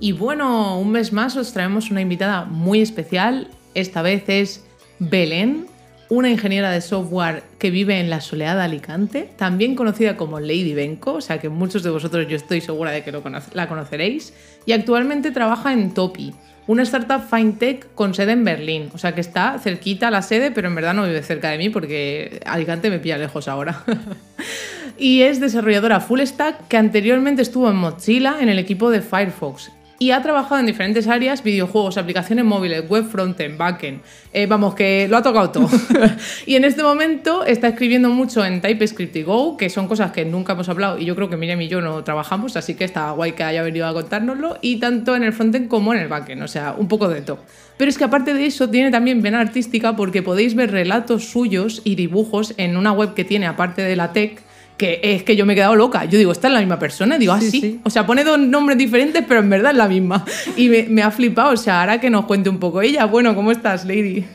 Y bueno, un mes más os traemos una invitada muy especial. Esta vez es Belén, una ingeniera de software que vive en la soleada Alicante, también conocida como Lady Benko, o sea que muchos de vosotros yo estoy segura de que lo conoce- la conoceréis, y actualmente trabaja en Topi, una startup fintech con sede en Berlín, o sea que está cerquita a la sede, pero en verdad no vive cerca de mí porque Alicante me pilla lejos ahora. y es desarrolladora full stack que anteriormente estuvo en Mozilla en el equipo de Firefox y ha trabajado en diferentes áreas, videojuegos, aplicaciones móviles, web frontend, backend. Eh, vamos, que lo ha tocado todo. y en este momento está escribiendo mucho en TypeScript y Go, que son cosas que nunca hemos hablado y yo creo que Miriam y yo no trabajamos, así que está guay que haya venido a contárnoslo. Y tanto en el frontend como en el backend, o sea, un poco de todo. Pero es que aparte de eso tiene también vena artística porque podéis ver relatos suyos y dibujos en una web que tiene aparte de la tech que es que yo me he quedado loca. Yo digo, ¿esta es la misma persona? Digo, ah, Sí, sí. sí. O sea, pone dos nombres diferentes, pero en verdad es la misma. Y me, me ha flipado. O sea, ahora que nos cuente un poco ella. Bueno, ¿cómo estás, Lady?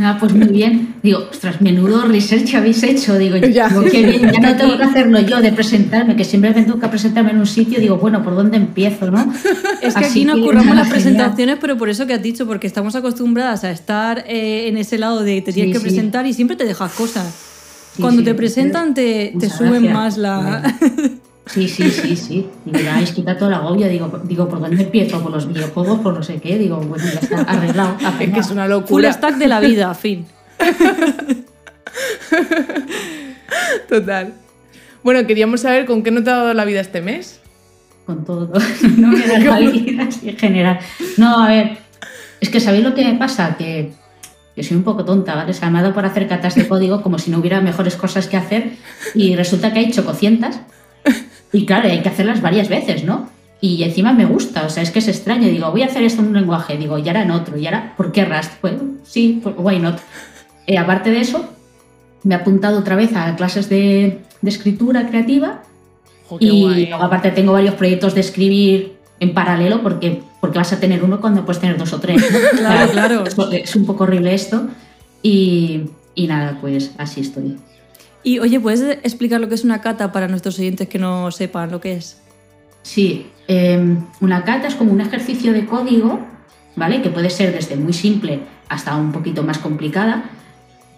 Ah, pues muy bien. Digo, ostras, menudo research habéis hecho. Digo, Ya. digo, qué bien, ya no tengo que hacerlo yo de presentarme, que siempre me tengo que presentarme en un sitio. Digo, bueno, ¿por dónde empiezo, no? Es que Así aquí nos que, curramos las genial. presentaciones, pero por eso que has dicho, porque estamos acostumbradas a estar eh, en ese lado de te tienes Sí, que sí. presentar y siempre te dejas cosas. Sí, Cuando sí, te presentan te, te suben gracias. más la... Sí, sí, sí, sí. Digo, ya habéis quitado todo el agobio. Digo, digo, ¿por dónde empiezo? ¿Por los videojuegos? ¿Por no sé qué? Digo, bueno, ya está arreglado. Es que es una Full locura. stack de la vida, fin. Total. Bueno, queríamos saber con qué no te ha dado la vida este mes. con todo. No me da la vida en general. No, a ver, es que ¿sabéis lo que me pasa? Que, que soy un poco tonta, ¿vale? O sea, me ha dado por hacer catas de código como si no hubiera mejores cosas que hacer y resulta que hay chococientas y claro, hay que hacerlas varias veces, ¿no? Y encima me gusta, o sea, es que es extraño. Digo, voy a hacer esto en un lenguaje, digo, y ahora en otro, y ahora, ¿por qué Rust? Pues sí, pues, why not? Eh, aparte de eso, me he apuntado otra vez a clases de, de escritura creativa qué y luego aparte tengo varios proyectos de escribir en paralelo porque, porque vas a tener uno cuando puedes tener dos o tres. ¿no? Claro, claro. Es, un poco horrible esto. Y, y nada, pues así estoy. Y oye, ¿puedes explicar lo que es una cata para nuestros oyentes que no sepan lo que es? Sí, eh, una cata es como un ejercicio de código, ¿vale? Que puede ser desde muy simple hasta un poquito más complicada,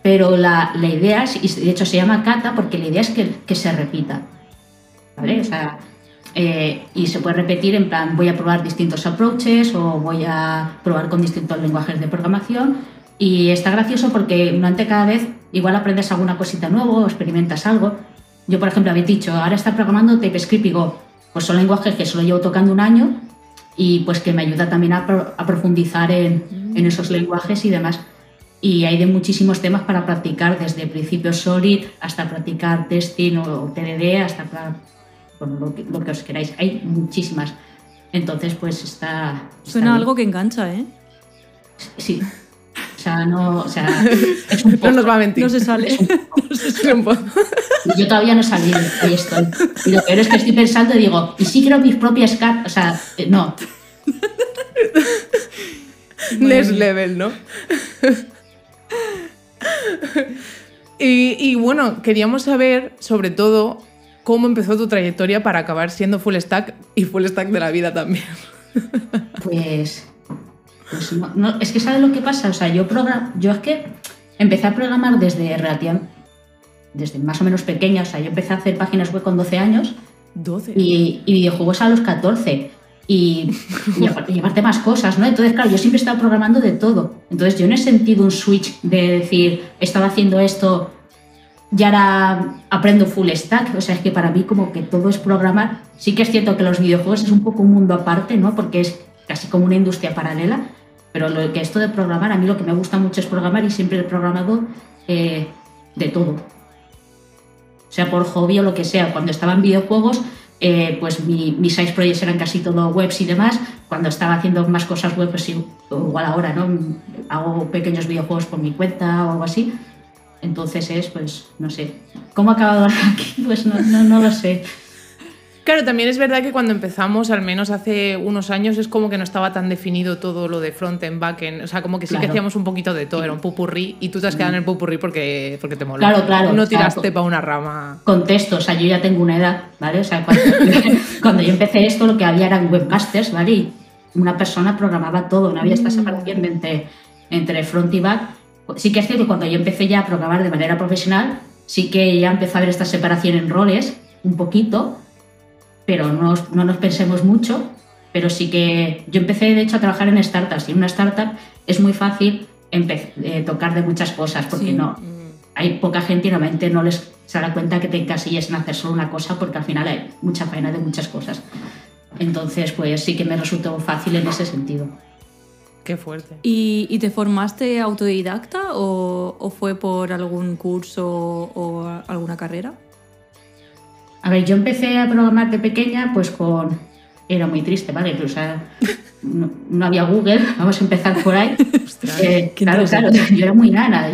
pero la, la idea, es, y de hecho se llama cata porque la idea es que, que se repita, ¿vale? O sea, eh, y se puede repetir en plan, voy a probar distintos approaches o voy a probar con distintos lenguajes de programación y está gracioso porque durante cada vez igual aprendes alguna cosita nueva o experimentas algo. Yo, por ejemplo, habéis dicho, ahora está programando TypeScript y Go. Pues son lenguajes que solo llevo tocando un año, y pues que me ayuda también a, pro- a profundizar en, en esos lenguajes y demás. Y hay de muchísimos temas para practicar, desde principios Solid hasta practicar testing o TDD, hasta bueno, lo, que, lo que os queráis. Hay muchísimas. Entonces, pues está... está Suena bien. algo que engancha, ¿eh? Sí. O sea, no... O sea, es un No nos va a mentir. No se sale. Es un poco. Yo todavía no salí, ahí estoy. Y lo peor es que estoy pensando y digo, ¿y si creo mis propias cartas? O sea, eh, no. Next level, ¿no? y, y bueno, queríamos saber, sobre todo, cómo empezó tu trayectoria para acabar siendo full stack y full stack de la vida también. Pues, pues no, no, es que ¿sabes lo que pasa? O sea, yo, program, yo es que empecé a programar desde relativa- desde más o menos pequeña, o sea, yo empecé a hacer páginas web con 12 años 12. y, y videojuegos a los 14. Y, y aparte, y aparte más cosas, ¿no? Entonces, claro, yo siempre he estado programando de todo. Entonces, yo no he sentido un switch de decir, estaba haciendo esto, y ahora aprendo full stack. O sea, es que para mí como que todo es programar. Sí que es cierto que los videojuegos es un poco un mundo aparte, ¿no? Porque es casi como una industria paralela. Pero lo que esto de programar, a mí lo que me gusta mucho es programar y siempre he programado eh, de todo sea por hobby o lo que sea. Cuando estaba en videojuegos, eh, pues mi- mis side projects eran casi todo webs y demás. Cuando estaba haciendo más cosas web, pues igual ahora, ¿no? Hago pequeños videojuegos por mi cuenta o algo así. Entonces es, pues, no sé. ¿Cómo ha acabado aquí? Pues no, no, no lo sé. Claro, también es verdad que cuando empezamos, al menos hace unos años, es como que no estaba tan definido todo lo de front-end, back-end. O sea, como que sí que Claro. hacíamos un poquito de todo, era un pupurrí y tú te has quedado en el pupurrí porque, porque te moló. Claro, claro, No tiraste co- para una rama. Contexto, o sea, yo ya tengo una edad, ¿vale? O sea, cuando, cuando yo empecé esto, lo que había eran webmasters, ¿vale? Y una persona programaba todo, no había esta separación entre, entre front y back. Sí que es cierto que cuando yo empecé ya a programar de manera profesional, sí que ya empezó a haber esta separación en roles, un poquito, pero no, no nos pensemos mucho. Pero sí que yo empecé, de hecho, a trabajar en startups. Y en una startup es muy fácil eh, tocar de muchas cosas, porque Sí. no, hay poca gente y normalmente no les se da cuenta que te encasilles en hacer solo una cosa porque al final hay mucha faena de muchas cosas. Entonces, pues sí que me resultó fácil en ese sentido. Qué fuerte. ¿Y, y te formaste autodidacta o, o fue por algún curso o alguna carrera? A ver, yo empecé a programar de pequeña pues con... Era muy triste, ¿vale? O sea, no, no había Google, vamos a empezar por ahí. Eh, qué claro, claro, yo era muy nana.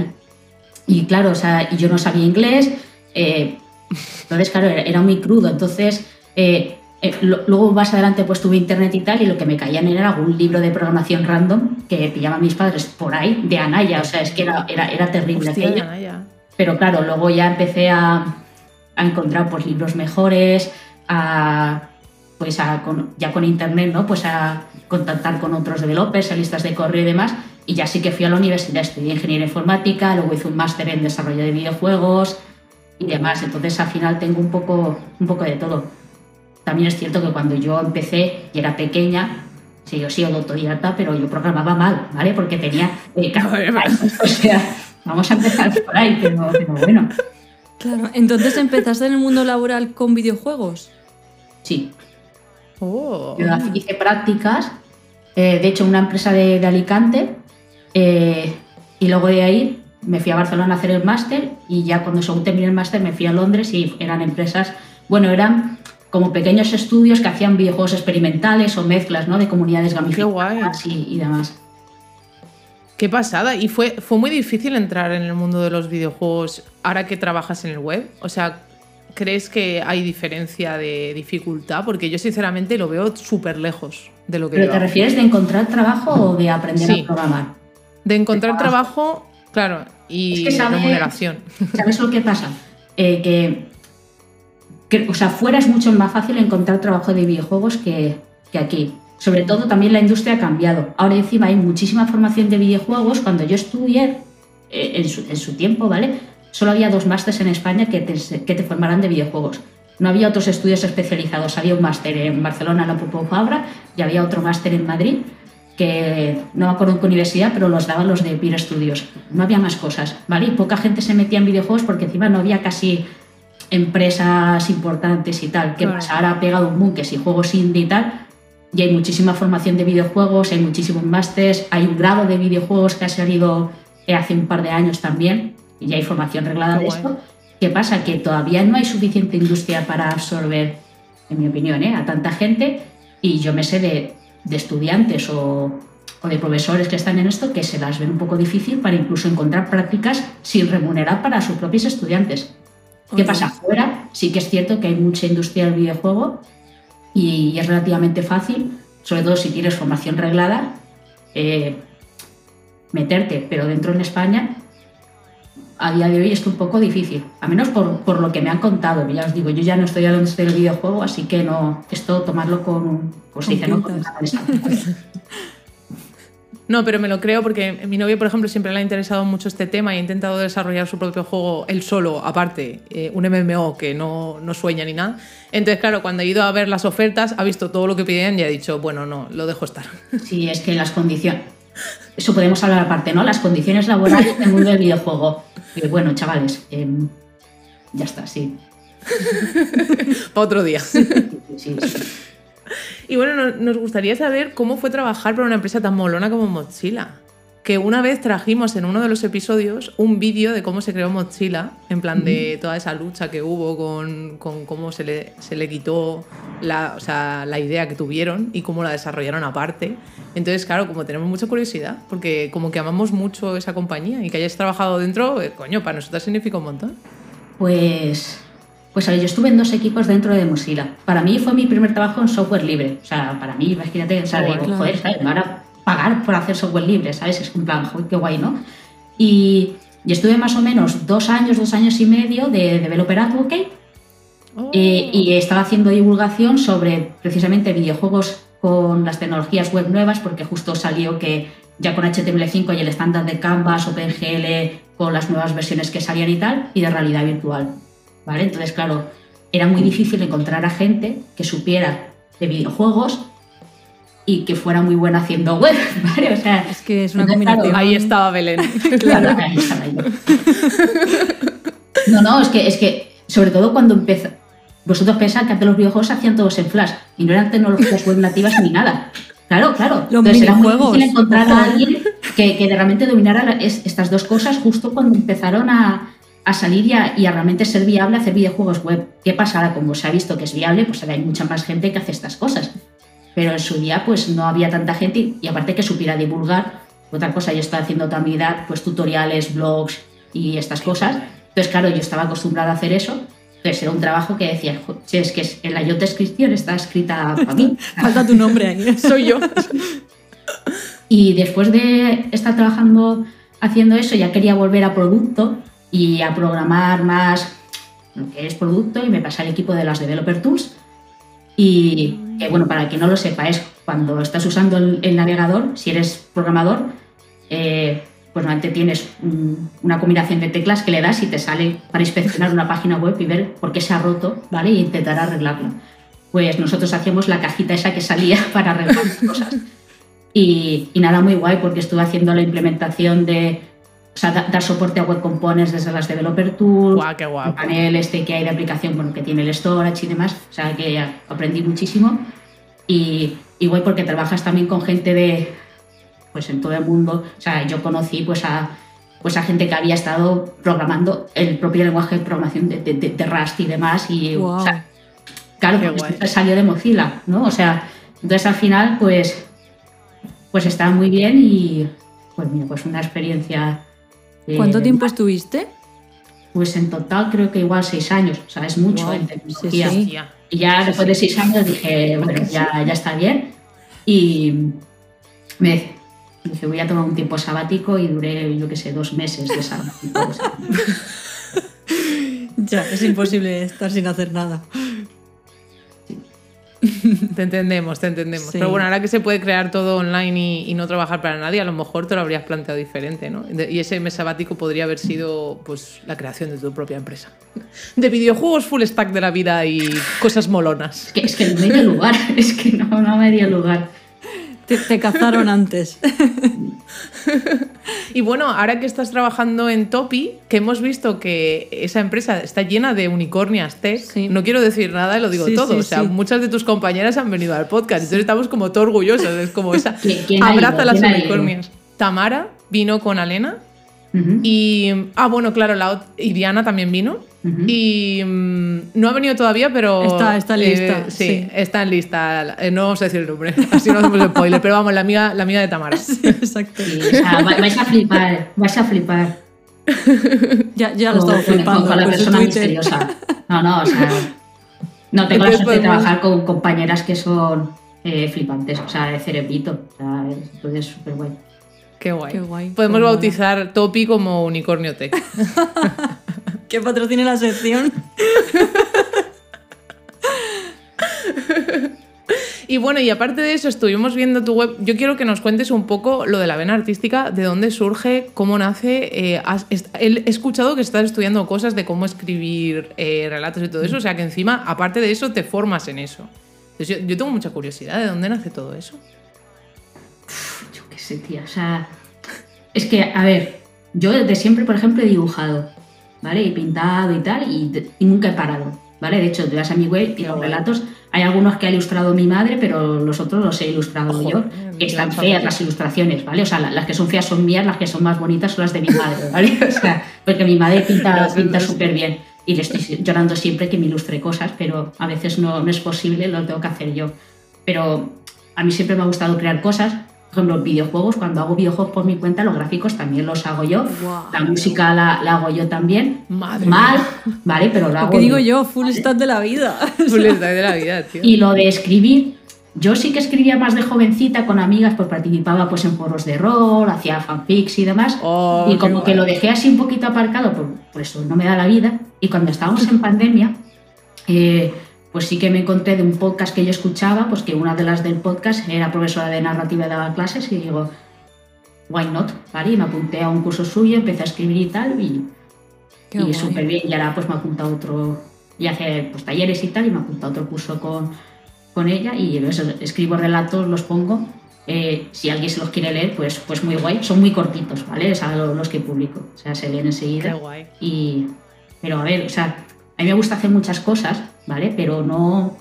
Y, y claro, o sea, yo no sabía inglés. eh, entonces, claro, era, era muy crudo. Entonces, eh, eh, lo- luego más adelante pues tuve internet y tal, y lo que me caían era algún libro de programación random que pillaban mis padres por ahí, de Anaya. O sea, es que era, era, era terrible Hostia, aquello. Pero claro, luego ya empecé a, a encontrar pues, libros mejores, a, pues a, con- ya con internet, ¿no? Pues a contactar con otros developers, a listas de correo y demás. Y ya sí que fui a la universidad, estudié ingeniería informática, luego hice un máster en desarrollo de videojuegos y demás. Entonces al final tengo un poco, un poco de todo. También es cierto que cuando yo empecé y era pequeña, sí, yo sigo autodidacta, pero yo programaba mal, ¿vale? Porque tenía... eh, o sea, vamos a empezar por ahí, pero, pero bueno, Claro. Entonces empezaste en el mundo laboral con videojuegos. sí. Oh. Yo hice prácticas, eh, de hecho, en una empresa de, de Alicante, eh, y luego de ahí me fui a Barcelona a hacer el máster y ya cuando según terminé el máster me fui a Londres y eran empresas, bueno, eran como pequeños estudios que hacían videojuegos experimentales o mezclas ¿no? de comunidades gamificadas y, y demás. Qué pasada. ¿Y fue, fue muy difícil entrar en el mundo de los videojuegos ahora que trabajas en el web? O sea, ¿crees que hay diferencia de dificultad? Porque yo sinceramente lo veo súper lejos de lo que ¿Pero yo te hago. refieres de encontrar trabajo o de aprender Sí. a programar? De encontrar de trabajo, claro, y Es que sabes- remuneración. ¿Sabes lo que pasa? Eh, que, o sea, fuera es mucho más fácil encontrar trabajo de videojuegos que, que aquí. Sobre todo también la industria ha cambiado. Ahora encima hay muchísima formación de videojuegos. Cuando yo estudié eh, en, su, en su tiempo, ¿vale? Solo había dos másters en España que te, que te formaran de videojuegos. No había otros estudios especializados. Había un máster en Barcelona, en la Pompeu Fabra, y había otro máster en Madrid, que no me acuerdo en qué universidad, pero los daban los de Peer Studios. No había más cosas, ¿vale? Poca gente se metía en videojuegos porque encima no había casi empresas importantes y tal. ¿Qué Claro. pasa? Ahora ha pegado un boom que si juegos indie y tal, y hay muchísima formación de videojuegos, hay muchísimos másters, hay un grado de videojuegos que ha salido eh, hace un par de años también, y ya hay formación reglada Qué de esto. ¿Qué pasa? Que todavía no hay suficiente industria para absorber, en mi opinión, ¿eh? a tanta gente, y yo me sé de, de estudiantes o, o de profesores que están en esto que se las ven un poco difícil para incluso encontrar prácticas sin remunerar para sus propios estudiantes. ¿Qué pasa? Fuera sí que es cierto que hay mucha industria del videojuego y es relativamente fácil, sobre todo si tienes formación reglada, eh, meterte, pero dentro en España a día de hoy es un poco difícil, a menos por, por lo que me han contado. Ya os digo, yo ya no estoy hablando del videojuego, así que no, esto tomarlo con, pues Con dice, ¿no? Con. No, pero me lo creo porque mi novio, por ejemplo, siempre le ha interesado mucho este tema y ha intentado desarrollar su propio juego él solo, aparte, eh, un MMO que no, no sueña ni nada. Entonces, claro, cuando ha ido a ver las ofertas, ha visto todo lo que pedían y ha dicho, bueno, no, lo dejo estar. Sí, es que las condiciones. Eso podemos hablar aparte, ¿no? Las condiciones laborales del mundo del videojuego. Eh, bueno, chavales, em, ya está, sí. Para otro día. Sí, sí, sí. Y bueno, no- nos gustaría saber cómo fue trabajar para una empresa tan molona como Mozilla. Que una vez trajimos en uno de los episodios un vídeo de cómo se creó Mozilla, en plan de toda esa lucha que hubo con, con cómo se le, se le quitó la, o sea, la idea que tuvieron y cómo la desarrollaron aparte. Entonces, claro, como tenemos mucha curiosidad, porque como que amamos mucho esa compañía y que hayáis trabajado dentro, eh, coño, para nosotros significa un montón. Pues, pues a ver, yo estuve en dos equipos dentro de Mozilla. Para mí fue mi primer trabajo en software libre. O sea, para mí, imagínate, o sea, digo, guay. joder, ¿sabes? Me van a pagar por hacer software libre, ¿sabes? Es un plan, joder, qué guay, ¿no? Y, y estuve más o menos dos años, dos años y medio de Developer Advocate Oh. Eh, y estaba haciendo divulgación sobre precisamente videojuegos con las tecnologías web nuevas, porque justo salió que ya con HTML5 y el estándar de Canvas, OpenGL, con las nuevas versiones que salían y tal, y de realidad virtual. ¿Vale? Entonces, claro, era muy difícil encontrar a gente que supiera de videojuegos y que fuera muy buena haciendo web, ¿vale? O sea, Es que es una claro, combinación. Ahí estaba Belén. Claro, ahí estaba yo. No, no, es que, es que sobre todo cuando empezó. Vosotros pensáis que antes los videojuegos se hacían todos en Flash y no eran tecnologías web nativas ni nada. Claro, claro. Los Entonces era muy difícil encontrar a alguien que, que realmente dominara la- es- estas dos cosas justo cuando empezaron a, a salir y a, y a realmente ser viable hacer videojuegos web. ¿Qué pasa ahora? Como se ha visto que es viable, pues ahora hay mucha más gente que hace estas cosas. Pero en su día pues no había tanta gente y, y aparte que supiera divulgar. Otra cosa, yo estaba haciendo también pues tutoriales, blogs y estas cosas. Entonces, claro, yo estaba acostumbrada a hacer eso. Entonces era un trabajo que decía, "Jo, che, es que en la job description está escrita para mí. Falta tu nombre ahí. Soy yo. Y después de estar trabajando haciendo eso, ya quería volver a producto y a programar más lo que es producto y me pasé al equipo de las Developer Tools. Y bueno, para que no lo sepa, es cuando estás usando el, el navegador, si eres programador, eh, pues normalmente tienes un- una combinación de teclas que le das y te sale para inspeccionar una página web y ver por qué se ha roto, ¿vale? Y intentar arreglarlo. Pues nosotros hacíamos la cajita esa que salía para arreglar cosas. Y, y nada, muy guay porque estuve haciendo la implementación de, o sea, da- dar soporte a web components desde las developer tools, Guau, qué el guapo. panel este que hay de aplicación, bueno, que tiene el storage y demás, o sea, que aprendí muchísimo. Y, y guay porque trabajas también con gente de, pues en todo el mundo, o sea, yo conocí pues a, pues a gente que había estado programando el propio lenguaje de programación de, de- de- de Rust y demás, y Guau. o sea, claro, salió de Mozilla, ¿no? O sea, entonces al final, pues, pues está muy bien y, pues mira, pues una experiencia. Eh, ¿Cuánto tiempo estuviste? Pues en total creo que igual seis años, o sea, es mucho Guau, en tecnología. sí, sí. Y ya después de seis años dije, bueno, ya, ya está bien. Y me dije, voy a tomar un tiempo sabático y duré, yo qué sé, dos meses de sabático. Ya, es imposible estar sin hacer nada. Te entendemos, te entendemos. Sí. Pero bueno, ahora que se puede crear todo online y, y no trabajar para nadie, a lo mejor te lo habrías planteado diferente, ¿no? De- y ese mes sabático podría haber sido pues la creación de tu propia empresa. De videojuegos full stack de la vida y cosas molonas. es, que, es que no me dio lugar, es que no, no me dio lugar. Te, te cazaron antes. Y bueno, ahora que estás trabajando en Topi, que hemos visto que esa empresa está llena de unicornias tech, Sí. no quiero decir nada, lo digo Sí, todo. sí, o sea, sí. muchas de tus compañeras han venido al podcast, entonces estamos como todo orgullosos. Es como esa. ¿Quién- quién Abraza ido? las unicornias. Tamara vino con Alena Y. Ah, bueno, claro, la, Diana también vino. Y mm, no ha venido todavía, pero. Está- está en eh, lista, sí, sí. está en lista. Eh, no vamos a decir el nombre, así no hacemos spoiler. Pero vamos, la amiga, la amiga de Tamara. Exacto. Sí, o sea, va- vais a flipar, vais a flipar. Ya, ya lo estamos flipando. con la con su persona misteriosa. No, no, o sea, no tengo la suerte de trabajar con compañeras que son eh, flipantes, o sea, de cerebrito. O sea, es- entonces es súper guay. Qué guay. Qué guay, Podemos qué bautizar Topi como Unicornio Tech. Que patrocine la sección. Y bueno, y aparte de eso, estuvimos viendo tu web. Yo quiero que nos cuentes un poco lo de la vena artística, de dónde surge, cómo nace. Eh, has- he escuchado que estás estudiando cosas de cómo escribir eh, relatos y todo eso, o sea que encima, aparte de eso, te formas en eso. Entonces, yo, yo tengo mucha curiosidad de dónde nace todo eso. Yo qué sé, tía, o sea, es que, a ver, yo desde siempre, por ejemplo, he dibujado, ¿vale? Y pintado y tal, y, nunca he parado, ¿vale? De hecho, te vas a mi web y los relatos, hay algunos que ha ilustrado mi madre, pero los otros los he ilustrado yo, que están feas las ilustraciones, ¿vale? O sea, la- las que son feas son mías, las que son más bonitas son las de mi madre, ¿vale? O sea, porque mi madre pinta Gracias, pinta súper bien. Y le estoy llorando siempre que me ilustre cosas, pero a veces no, no es posible, lo tengo que hacer yo. Pero a mí siempre me ha gustado crear cosas. Por ejemplo, videojuegos, cuando hago videojuegos por mi cuenta, los gráficos también los hago yo. Guau. La música la, la hago yo también. Madre Mal, mía. ¿vale? Pero Lo hago que digo yo, full stack de la vida. Full stack de la vida, tío. Y lo de escribir, yo sí que escribía más de jovencita con amigas, pues participaba pues en foros de rol, hacía fanfics y demás. Oh, y qué como que guay. lo dejé así un poquito aparcado, por, por eso no me da la vida. Y cuando estábamos en pandemia, eh, pues sí que me encontré de un podcast que yo escuchaba, pues que una de las del podcast era profesora de narrativa y daba clases y digo, why not? ¿Vale? Y me apunté a un curso suyo, empecé a escribir y tal, y, Qué y súper bien. Y ahora pues me ha apuntado otro, y hace pues, talleres y tal, y me ha apuntado otro curso con, con ella, y eso, escribo relatos, los pongo. Eh, si alguien se los quiere leer, pues, pues muy guay. Son muy cortitos, ¿vale? O sea, lo- los que publico. O sea, se leen Qué enseguida. guay. Y, pero a ver, o sea, a mí me gusta hacer muchas cosas, ¿vale? Pero no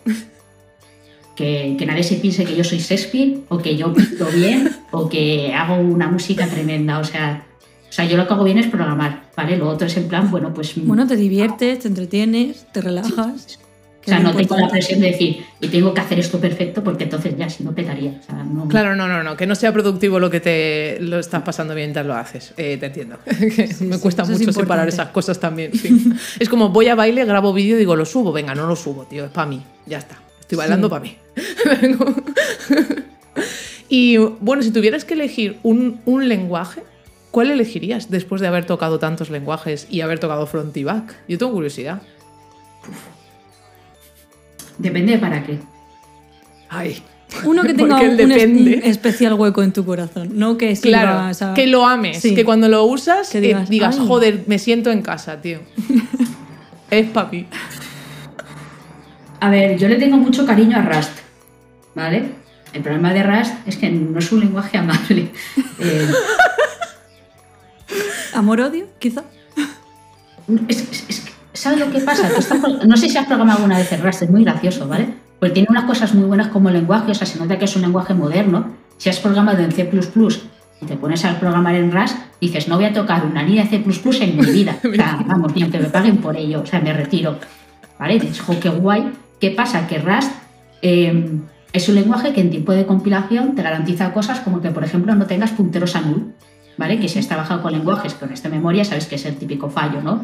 que, que nadie se piense que yo soy Shakespeare o que yo pinto bien o que hago una música tremenda. O sea, o sea, yo lo que hago bien es programar, ¿vale? Lo otro es en plan, bueno, pues... Bueno, te diviertes, te entretienes, te relajas. O sea, no tengo la presión de decir, y tengo que hacer esto perfecto porque entonces ya, si no petaría. O sea, no, Claro, no, no, no, que no sea productivo lo que te lo estás pasando mientras lo haces. Eh, te entiendo. Sí, me sí, cuesta es mucho separar esas cosas también. sí. es como voy a baile, grabo vídeo y digo, lo subo. Venga, no lo subo, tío, es para mí. Ya está. Estoy bailando para mí. y bueno, si tuvieras que elegir un, un lenguaje, ¿cuál elegirías después de haber tocado tantos lenguajes y haber tocado front y back? Yo tengo curiosidad. Depende de para qué. Ay. Uno que tenga un, depende. especial hueco en tu corazón, no que Claro, que lo ames, Sí. que cuando lo usas Que eh, digas, joder, me siento en casa, tío. es papi. A ver, yo le tengo mucho cariño a Rust, ¿vale? El problema de Rust es que no es un lenguaje amable. Eh, Amor-odio, quizá. Es, es- es que, ¿Sabes lo que pasa? No sé si has programado alguna vez en Rust, es muy gracioso, ¿vale? Porque tiene unas cosas muy buenas como lenguaje, o sea, se nota que es un lenguaje moderno. Si has programado en C y te pones a programar en Rust, dices, no voy a tocar una línea de C en mi vida. O sea, vamos, ni aunque me paguen por ello, o sea, me retiro. ¿Vale? Dices, jo, qué guay. ¿Qué pasa? Que Rust eh, es un lenguaje que en tiempo de compilación te garantiza cosas como que, por ejemplo, no tengas punteros a null. ¿Vale? Que si has trabajado con lenguajes con esta memoria, sabes que es el típico fallo, ¿no?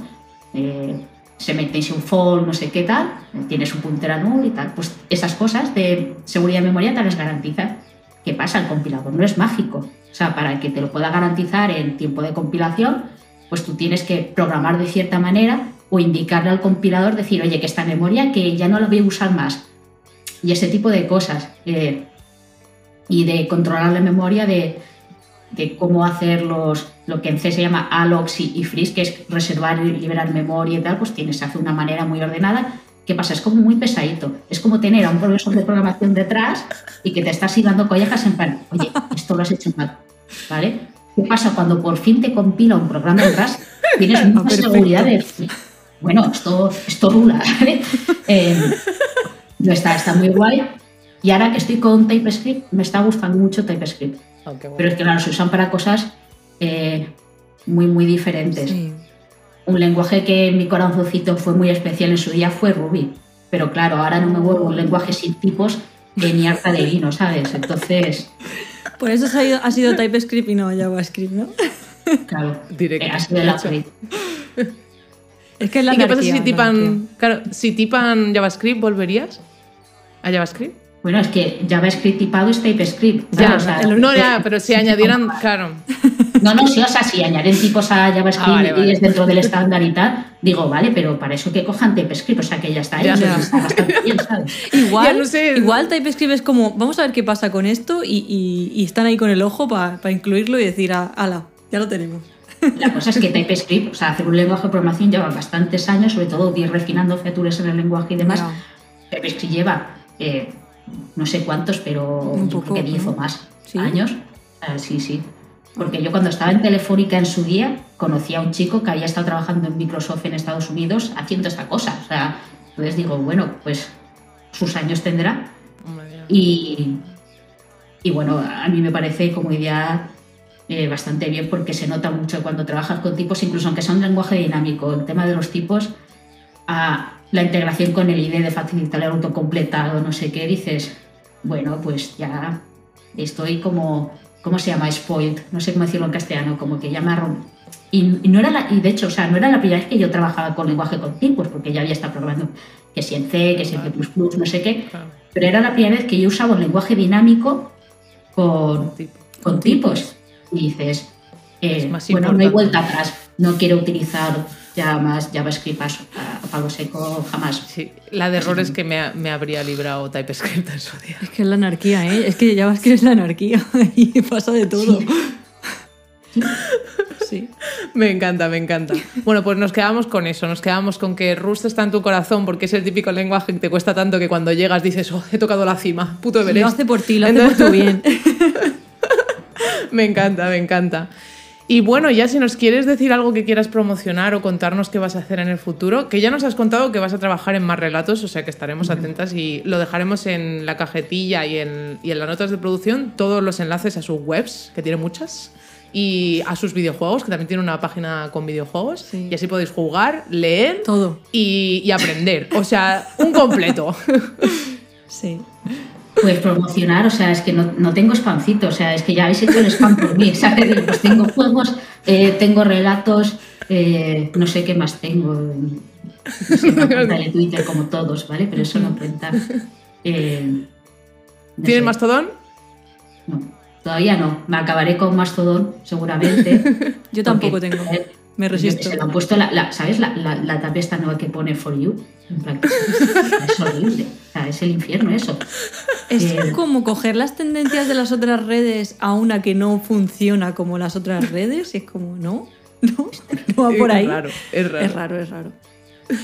Eh, se mete en un fall, no sé qué tal, tienes un puntero null y tal. Pues esas cosas de seguridad de memoria te las garantiza. ¿Qué pasa? El compilador no es mágico. O sea, para que te lo pueda garantizar en tiempo de compilación, pues tú tienes que programar de cierta manera o indicarle al compilador, decir, oye, que esta memoria que ya no la voy a usar más. Y ese tipo de cosas. eh, y de controlar la memoria de, de cómo hacer los, lo que en C se llama allocs y, y frees, que es reservar y liberar memoria y tal, pues tienes que hacer de una manera muy ordenada. ¿Qué pasa? Es como muy pesadito. Es como tener a un profesor de programación detrás y que te estás hilando collejas en plan, oye, esto lo has hecho mal, ¿vale? ¿Qué pasa cuando por fin te compila un programa Rust? Tienes mucha Perfecto. seguridad de, bueno, esto, esto rula, ¿vale? Eh, está, está muy guay. Y ahora que estoy con TypeScript, me está gustando mucho TypeScript. Bueno. Pero es que, claro, se usan para cosas eh, muy, muy diferentes. Sí. Un lenguaje que en mi corazoncito fue muy especial en su día fue Ruby. Pero claro, ahora no me vuelvo un lenguaje sin tipos de ni harta de vino, ¿sabes? Entonces, Por eso ha sido, ha sido TypeScript y no JavaScript, ¿no? claro, Directo. eh, ha sido el upgrade. Es que es la ¿Y qué pasa si la tipan, claro, si tipan JavaScript, volverías a JavaScript? Bueno, es que JavaScript tipado es TypeScript. Ya. O sea, no, ya, pero si añadieran, claro. No, no, sí, o sea, si añaden tipos a JavaScript Ah, vale, y vale. es dentro del estándar y tal, digo, vale, pero para eso que cojan TypeScript, o sea, que ya está Ya. Ya. está bastante bien, ¿sabes? Igual, Ya no sé. igual TypeScript es como, vamos a ver qué pasa con esto y, y- y están ahí con el ojo para incluirlo y decir, "Ah, ala, ya lo tenemos. La cosa es que TypeScript, o sea, hacer un lenguaje de programación lleva bastantes años, sobre todo ir refinando features en el lenguaje y demás. TypeScript lleva eh, no sé cuántos, pero Un yo poco, creo que 10 ¿no? o más ¿Sí? años. Ah, sí, sí. Porque yo cuando estaba en Telefónica en su día, conocí a un chico que había estado trabajando en Microsoft en Estados Unidos haciendo esta cosa. O sea, entonces digo, bueno, pues sus años tendrá. Y, y bueno, a mí me parece como idea eh, bastante bien porque se nota mucho cuando trabajas con tipos, incluso aunque sea un lenguaje dinámico, el tema de los tipos, a la integración con el ID de facilitar el autocompletado, no sé qué, dices, bueno, pues ya estoy como, ¿cómo se llama? Spoiled, no sé cómo decirlo en castellano, como que ya me y, y no era la, y de hecho, o sea, no era la primera vez que yo trabajaba con lenguaje con tipos, porque ya había estado programando que si en C, que si en C++, no sé qué, pero era la primera vez que yo usaba un lenguaje dinámico con, con tipos. Y dices, eh, bueno, no hay vuelta atrás, no quiero utilizar ya más JavaScript a, a palo seco jamás. Sí, la de errores que me, me habría librado TypeScript en su día. Es que es la anarquía, ¿eh? Es que JavaScript es la anarquía y pasa de todo. Sí. Me encanta, me encanta. Bueno, pues nos quedamos con eso, nos quedamos con que Rust está en tu corazón porque es el típico lenguaje que te cuesta tanto que cuando llegas dices, oh, he tocado la cima, puto Everest. Lo hace por ti, lo hace Entonces- por tu bien. Me encanta, me encanta. Y bueno, ya si nos quieres decir algo que quieras promocionar o contarnos qué vas a hacer en el futuro, que ya nos has contado que vas a trabajar en más relatos, o sea que estaremos atentas y lo dejaremos en la cajetilla y en, y en las notas de producción, todos los enlaces a sus webs, que tiene muchas, y a sus videojuegos, que también tiene una página con videojuegos, Sí. y así podéis jugar, leer Todo. y, y aprender. O sea, un completo. Sí. Pues promocionar, o sea, es que no, no tengo spamcito, o sea, es que ya habéis hecho el spam por mí, ¿sabes? Pues tengo juegos, eh, tengo relatos, eh, no sé qué más tengo. No sé, cuenta de Twitter como todos, ¿vale? Pero eso no cuenta. Eh, no ¿Tienes sé. Mastodon? No, todavía no. Me acabaré con Mastodon, seguramente. Yo tampoco tengo. Me resisto. sé, le han puesto la, la- ¿sabes? La, la, la tab esta nueva que pone for you. En plan, es horrible. O sea, es el infierno eso. Es Eh, como coger las tendencias de las otras redes a una que no funciona como las otras redes y es como, no, no, no va por ahí. Es raro, es raro. Es raro, es raro.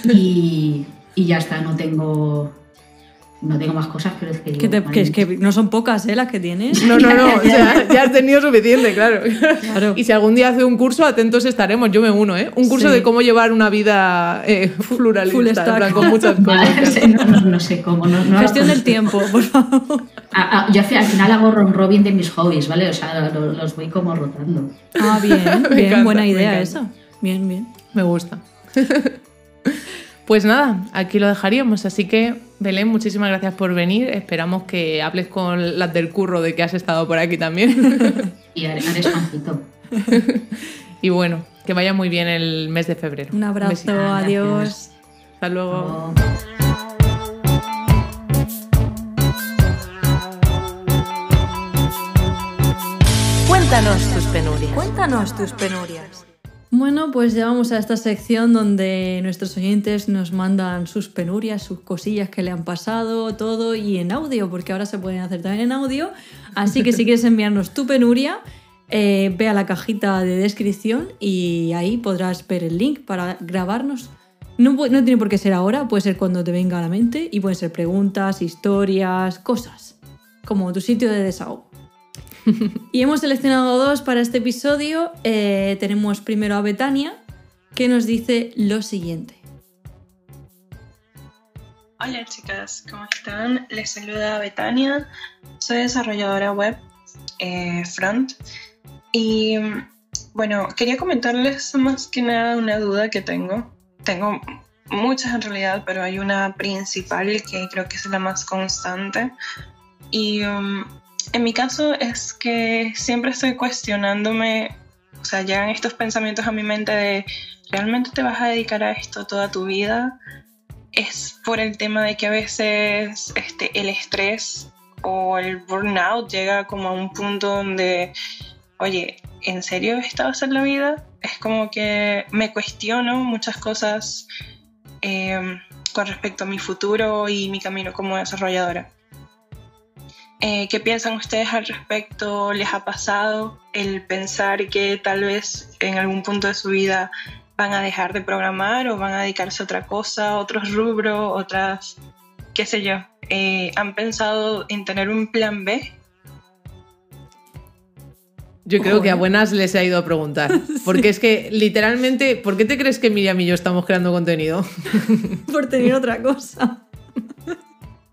y, y ya está, no tengo no tengo más cosas, pero es que, digo, Que, te- que es que no son pocas ¿eh? las que tienes. No, no, no, o sea, ya has tenido suficiente, claro. Claro. Y si algún día hace un curso, atentos estaremos, yo me uno, ¿eh? Un curso Sí. de cómo llevar una vida eh, pluralista, full en stack. plan, con muchas Vale, cosas. no, no- no sé cómo. No, Gestión del tiempo, por favor. Ah, ah, yo al final hago ron robin de mis hobbies, ¿vale? O sea, lo- los voy como rotando. Ah, bien, bien, encanta, buena idea esa. Bien, bien. Me gusta. Pues nada, aquí lo dejaríamos. Así que, Belén, muchísimas gracias por venir. Esperamos que hables con las del curro de que has estado por aquí también. Y haré, spamcito. y bueno, que vaya muy bien el mes de febrero. Un abrazo. Gracias. adiós. Hasta luego. Luego- Cuéntanos tus penurias. Cuéntanos tus penurias. Bueno, pues ya vamos a esta sección donde nuestros oyentes nos mandan sus penurias, sus cosillas que le han pasado, todo y en audio, porque ahora se pueden hacer también en audio. Así que si quieres enviarnos tu penuria, eh, ve a la cajita de descripción y ahí podrás ver el link para grabarnos. No, no tiene por qué ser ahora, puede ser cuando te venga a la mente y pueden ser preguntas, historias, cosas, como tu sitio de desahogo. y hemos seleccionado dos para este episodio. Eh, tenemos primero a Betania, que nos dice lo siguiente. Hola chicas, ¿cómo están? Les saluda Betania, soy desarrolladora web eh, front y bueno, quería comentarles más que nada una duda que tengo. Tengo muchas en realidad, pero hay una principal que creo que es la más constante y um, en mi caso es que siempre estoy cuestionándome, o sea, llegan estos pensamientos a mi mente de, ¿realmente te vas a dedicar a esto toda tu vida? es por el tema de que a veces este, el estrés o el burnout llega como a un punto donde, oye, ¿en serio esta va a ser la vida? Es como que me cuestiono muchas cosas em, con respecto a mi futuro y mi camino como desarrolladora. Eh, ¿Qué piensan ustedes al respecto? ¿Les ha pasado el pensar que tal vez en algún punto de su vida van a dejar de programar o van a dedicarse a otra cosa, otros rubros, otras, qué sé yo. Eh, ¿Han pensado en tener un plan B? Yo creo que a buenas les ha ido a preguntar. Porque es que literalmente, ¿por qué te crees que Miriam y yo estamos creando contenido? Por tener otra cosa.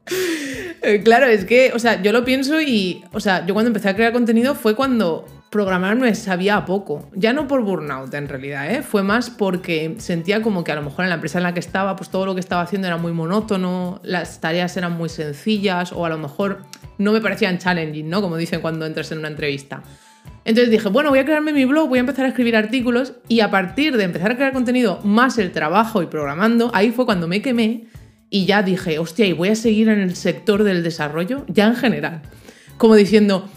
Claro, es que, o sea, yo lo pienso y, o sea, yo cuando empecé a crear contenido fue cuando programar me sabía poco. Ya no por burnout en realidad, ¿eh? fue más porque sentía como que a lo mejor en la empresa en la que estaba, pues todo lo que estaba haciendo era muy monótono, las tareas eran muy sencillas o a lo mejor no me parecían challenging, ¿no? Como dicen cuando entras en una entrevista. Entonces dije, bueno, voy a crearme mi blog, voy a empezar a escribir artículos y a partir de empezar a crear contenido más el trabajo y programando, ahí fue cuando me quemé y ya dije, hostia, y voy a seguir en el sector del desarrollo, ya en general. Como diciendo,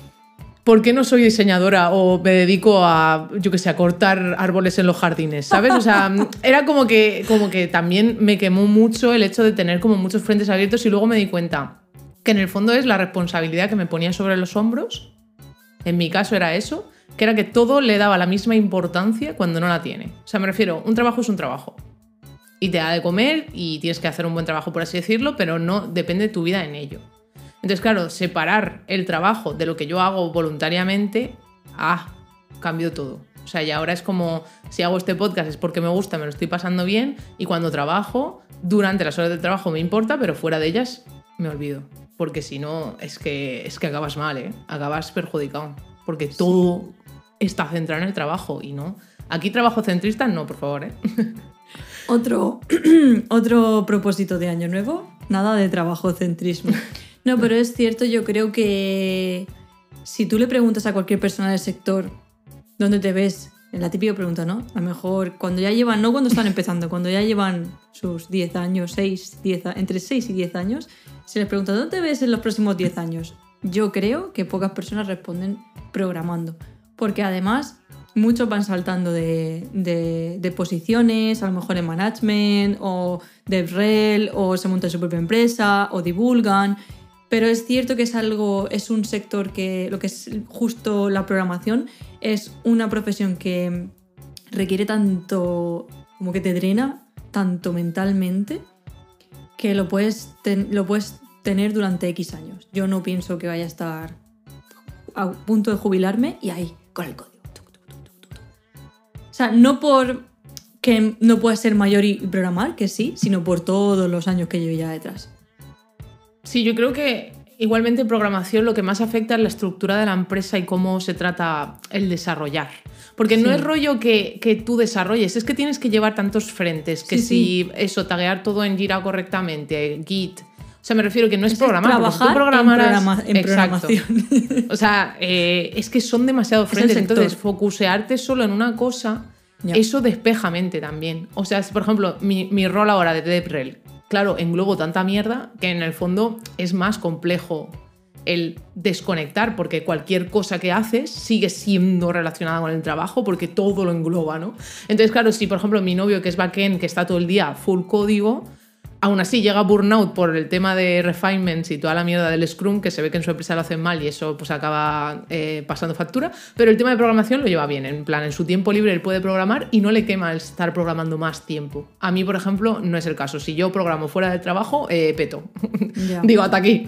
¿por qué no soy diseñadora o me dedico a, yo que sé, a cortar árboles en los jardines? ¿Sabes? O sea, era como que, como que también me quemó mucho el hecho de tener como muchos frentes abiertos y luego me di cuenta que en el fondo es la responsabilidad que me ponía sobre los hombros. En mi caso era eso, que era que todo le daba la misma importancia cuando no la tiene. O sea, me refiero, un trabajo es un trabajo. Y te da de comer y tienes que hacer un buen trabajo, por así decirlo, pero no depende de tu vida en ello. Entonces, claro, separar el trabajo de lo que yo hago voluntariamente, ah, cambio todo. O sea, y ahora es como, si hago este podcast es porque me gusta, me lo estoy pasando bien, y cuando trabajo, durante las horas de trabajo me importa, pero fuera de ellas me olvido. Porque si no, es que, es que acabas mal, ¿eh? Acabas perjudicado. Porque todo está centrado en el trabajo y no. Aquí trabajo centrista, no, por favor, ¿eh? Otro, otro propósito de año nuevo, nada de trabajo centrismo. No, pero es cierto, yo creo que si tú le preguntas a cualquier persona del sector dónde te ves, en la típica pregunta, ¿no? A lo mejor cuando ya llevan, no cuando están empezando, cuando ya llevan sus 10 años, 6, 10, entre 6 y 10 años, se les pregunta ¿dónde te ves en los próximos 10 años? Yo creo que pocas personas responden programando, porque además muchos van saltando de, de, posiciones, a lo mejor en management o DevRel, o se montan su propia empresa, o divulgan. Pero es cierto que es algo, es un sector que lo que es justo la programación es una profesión que requiere tanto, como que te drena, tanto mentalmente, que lo puedes, lo puedes tener durante X años. Yo no pienso que vaya a estar a punto de jubilarme y ahí, con el código. O sea, no por que no pueda ser mayor y programar, que sí, sino por todos los años que llevo ya detrás. Sí, yo creo que igualmente en programación lo que más afecta es la estructura de la empresa y cómo se trata el desarrollar. Porque no es rollo que, tú desarrolles, es que tienes que llevar tantos frentes, que si eso, taguear todo en Jira correctamente, Git. O sea, me refiero que no es, programar. Trabajar en, programación. o sea, eh, es que son demasiados frentes. Entonces, focusearte solo en una cosa, eso despeja mente también. O sea, por ejemplo, mi, mi rol ahora de DevRel, claro, englobo tanta mierda que en el fondo es más complejo el desconectar, porque cualquier cosa que haces sigue siendo relacionada con el trabajo, porque todo lo engloba, ¿no? Entonces, claro, si por ejemplo mi novio que es backend, que está todo el día full código, Aún así llega burnout por el tema de refinements y toda la mierda del Scrum, que se ve que en su empresa lo hacen mal y eso pues acaba eh, pasando factura, pero el tema de programación lo lleva bien, en plan, en su tiempo libre él puede programar y no le quema el estar programando más tiempo. A mí, por ejemplo, no es el caso. Si yo programo fuera de trabajo, eh, peto. Digo, hasta aquí.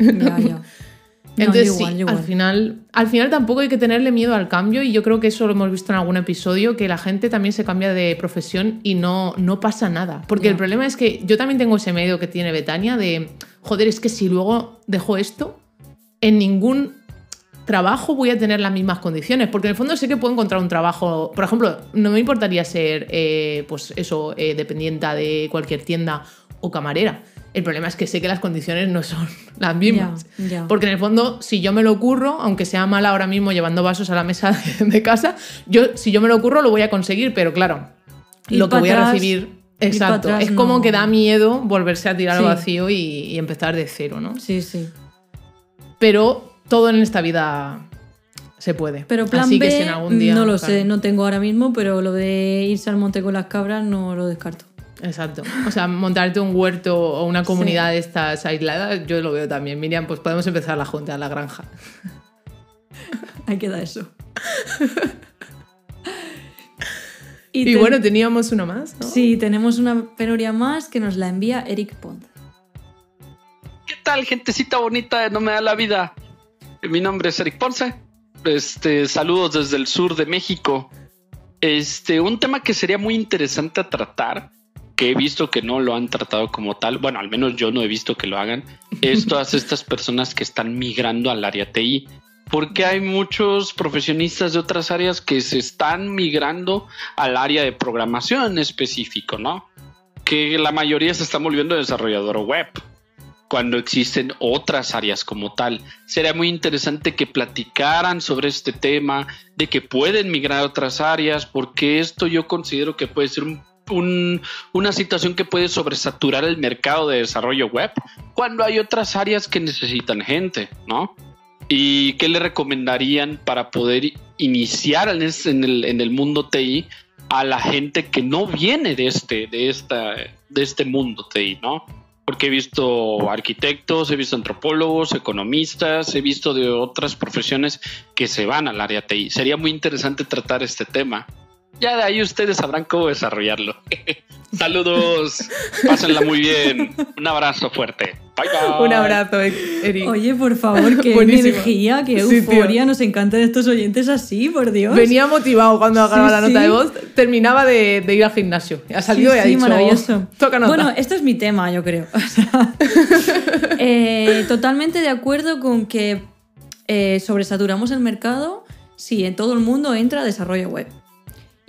Entonces, yo igual, sí, yo igual. al final, al final tampoco hay que tenerle miedo al cambio y yo creo que eso lo hemos visto en algún episodio, que la gente también se cambia de profesión y no, no pasa nada. Porque Ya. el problema es que yo también tengo ese miedo que tiene Betania de, joder, es que si luego dejo esto, en ningún trabajo voy a tener las mismas condiciones, porque en el fondo sé que puedo encontrar un trabajo, por ejemplo, no me importaría ser, eh, pues eso, eh, dependienta de cualquier tienda o camarera. El problema es que sé que las condiciones no son las mismas. Porque en el fondo, si yo me lo ocurro, aunque sea mal ahora mismo llevando vasos a la mesa de, de casa, yo, si yo me lo ocurro, lo voy a conseguir, pero claro, lo que voy a recibir. Exacto, atrás es como no- que da miedo volverse a tirar al vacío y, y empezar de cero, ¿no? Sí, sí. Pero todo en esta vida se puede. Pero plan Así B, que si en algún día, no lo claro. sé, no tengo ahora mismo, pero lo de irse al monte con las cabras no lo descarto. Exacto. O sea, montarte un huerto o una comunidad de estas aisladas, yo lo veo también. Miriam, pues podemos empezar la junta, la granja. Ahí queda eso. Y, ten- bueno, teníamos uno más, ¿no? Sí, tenemos una penuria más que nos la envía Eric Pond. ¿Qué tal, gentecita bonita de No Me Da la Vida? Mi nombre es Eric Ponce. Este, saludos desde el sur de México. Este, un tema que sería muy interesante a tratar, que he visto que no lo han tratado como tal, bueno, al menos yo no he visto que lo hagan, es todas estas personas que están migrando al área TI. Porque hay muchos profesionistas de otras áreas que se están migrando al área de programación en específico, ¿no? Que la mayoría se están volviendo desarrollador web cuando existen otras áreas como tal. Sería muy interesante que platicaran sobre este tema, de que pueden migrar a otras áreas, porque esto yo considero que puede ser un- un- una situación que puede sobresaturar el mercado de desarrollo web cuando hay otras áreas que necesitan gente, ¿no? ¿Y qué le recomendarían para poder iniciar en, el, en el mundo TI a la gente que no viene de este, de esta, de este mundo TI, ¿no? Porque he visto arquitectos, he visto antropólogos, economistas, he visto de otras profesiones que se van al área TI. Sería muy interesante tratar este tema. Ya de ahí ustedes sabrán cómo desarrollarlo. Saludos, pásenla muy bien. Un abrazo fuerte. Bye bye. Un abrazo, Eric. Oye, por favor, qué Buenísimo. energía, qué Sí, euforia. Nos encantan estos oyentes así, por Dios. Venía motivado cuando Sí, acababa la nota sí. de voz, terminaba de, de ir al gimnasio. Ha salido Sí, y ha sí, dicho, maravilloso. toca nota. Bueno, esto es mi tema, yo creo. O sea, eh, totalmente de acuerdo con que eh, sobresaturamos el mercado si en todo el mundo entra desarrollo web.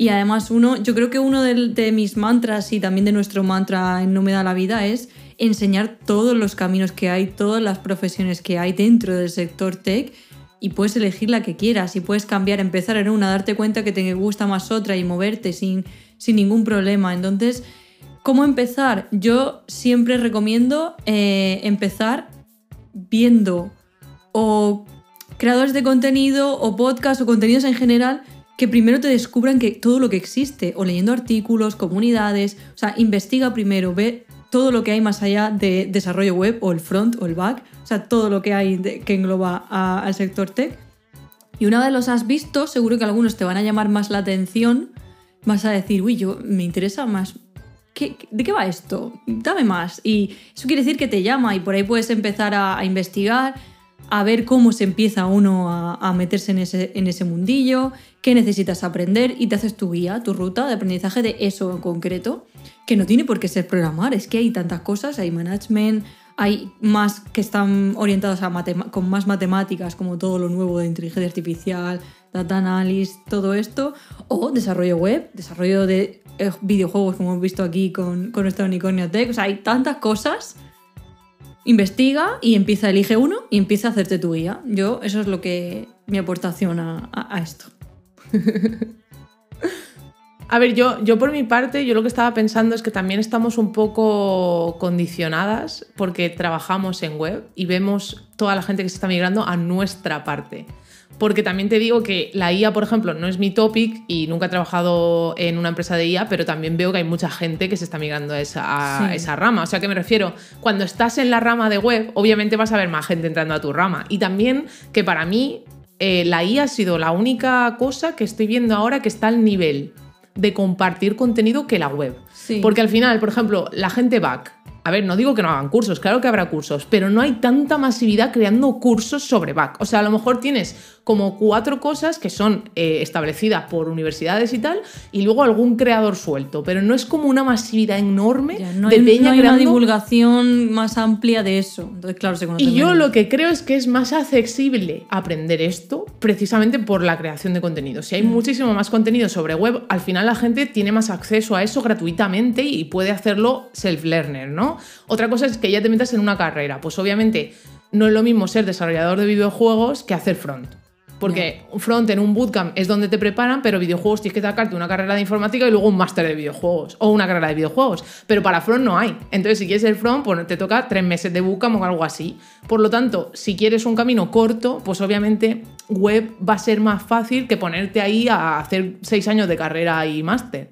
Y además uno, yo creo que uno de, mis mantras y también de nuestro mantra en No me da la vida es enseñar todos los caminos que hay, todas las profesiones que hay dentro del sector tech y puedes elegir la que quieras y puedes cambiar, empezar en una, darte cuenta que te gusta más otra y moverte sin, sin ningún problema. Entonces, ¿cómo empezar? Yo siempre recomiendo eh, empezar viendo o creadores de contenido o podcast o contenidos en general que primero te descubran que todo lo que existe o leyendo artículos, comunidades, o sea, investiga primero, ve todo lo que hay más allá de desarrollo web o el front o el back, o sea, todo lo que hay que engloba al sector tech. Y una vez los has visto, seguro que algunos te van a llamar más la atención, vas a decir, uy, yo me interesa más. ¿Qué- ¿De qué va esto? Dame más. Y eso quiere decir que te llama y por ahí puedes empezar a, a investigar, a ver cómo se empieza uno a, a meterse en ese, en ese mundillo, qué necesitas aprender y te haces tu guía, tu ruta de aprendizaje de eso en concreto, que no tiene por qué ser programar, es que hay tantas cosas, hay management, hay más que están orientados a con más matemáticas, como todo lo nuevo de inteligencia artificial, data analysis, todo esto, o desarrollo web, desarrollo de eh, videojuegos, como hemos visto aquí con, con nuestra Unicornio Tech. O sea, hay tantas cosas. Investiga y empieza, elige uno y empieza a hacerte tu guía. Yo, eso es lo que mi aportación a esto. A ver, yo, yo por mi parte, yo lo que estaba pensando es que también estamos un poco condicionadas porque trabajamos en web y vemos toda la gente que se está migrando a nuestra parte. Porque también te digo que la IA, por ejemplo, no es mi topic y nunca he trabajado en una empresa de IA, pero también veo que hay mucha gente que se está migrando a esa, a Sí. esa rama. O sea, que me refiero, cuando estás en la rama de web, obviamente vas a ver más gente entrando a tu rama. Y también que para mí eh, la IA ha sido la única cosa que estoy viendo ahora que está al nivel de compartir contenido que la web. Sí. Porque al final, por ejemplo, la gente back. A a ver, no digo que no hagan cursos, claro que habrá cursos, pero no hay tanta masividad creando cursos sobre back. O sea, a lo mejor tienes como cuatro cosas que son eh, establecidas por universidades y tal, y luego algún creador suelto, pero no es como una masividad enorme Ya, no de hay, peña no hay una divulgación más amplia de eso. Entonces, claro, se Y yo menos. lo que creo es que es más accesible aprender esto precisamente por la creación de contenido. Si hay muchísimo más contenido sobre web, al final la gente tiene más acceso a eso gratuitamente y puede hacerlo self-learner, ¿no? Otra cosa es que ya te metas en una carrera. Pues obviamente no es lo mismo ser desarrollador de videojuegos que hacer front. Porque front en un bootcamp es donde te preparan, pero videojuegos tienes que sacarte una carrera de informática y luego un máster de videojuegos o una carrera de videojuegos. Pero para front no hay. Entonces, si quieres ser front, pues te toca tres meses de bootcamp o algo así. Por lo tanto, si quieres un camino corto, pues obviamente web va a ser más fácil que ponerte ahí a hacer seis años de carrera y máster.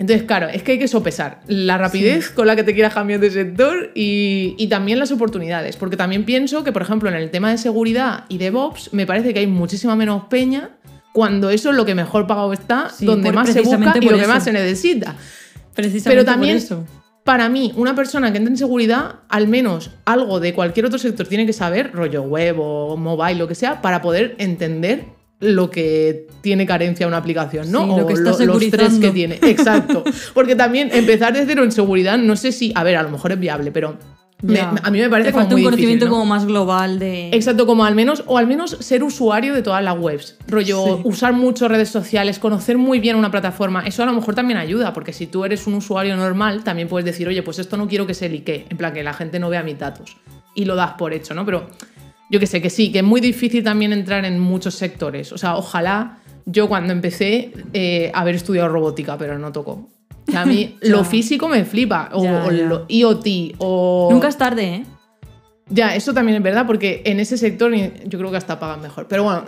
Entonces, claro, es que hay que sopesar la rapidez con la que te quieras cambiar de sector y, y también las oportunidades. Porque también pienso que, por ejemplo, en el tema de seguridad y DevOps, me parece que hay muchísima menos peña cuando eso es lo que mejor pagado está, Sí, donde por- más se busca y lo que más se necesita. Precisamente Pero por también, eso. para mí, una persona que entre en seguridad, al menos algo de cualquier otro sector tiene que saber, rollo web o mobile, lo que sea, para poder entender lo que tiene carencia una aplicación, ¿no? Sí, lo que o los tres que tiene. Exacto. Porque también empezar de cero en seguridad, no sé si, a ver, a lo mejor es viable, pero me- a mí me parece Te como muy un conocimiento difícil, ¿no? como más global de. Exacto, como al menos, o al menos ser usuario de todas las webs. Rollo, Sí. usar mucho redes sociales, conocer muy bien una plataforma. Eso a lo mejor también ayuda, porque si tú eres un usuario normal, también puedes decir, oye, pues esto no quiero que se liquee. En plan, que la gente no vea mis datos. Y lo das por hecho, ¿no? Pero yo que sé, que sí, que es muy difícil también entrar en muchos sectores. O sea, ojalá yo cuando empecé eh, haber estudiado robótica, pero no tocó. O sea, a mí lo físico me flipa. O, Ya, o ya. lo IoT, o... Nunca es tarde, ¿eh? Ya, eso también es verdad, porque en ese sector yo creo que hasta pagan mejor. Pero bueno,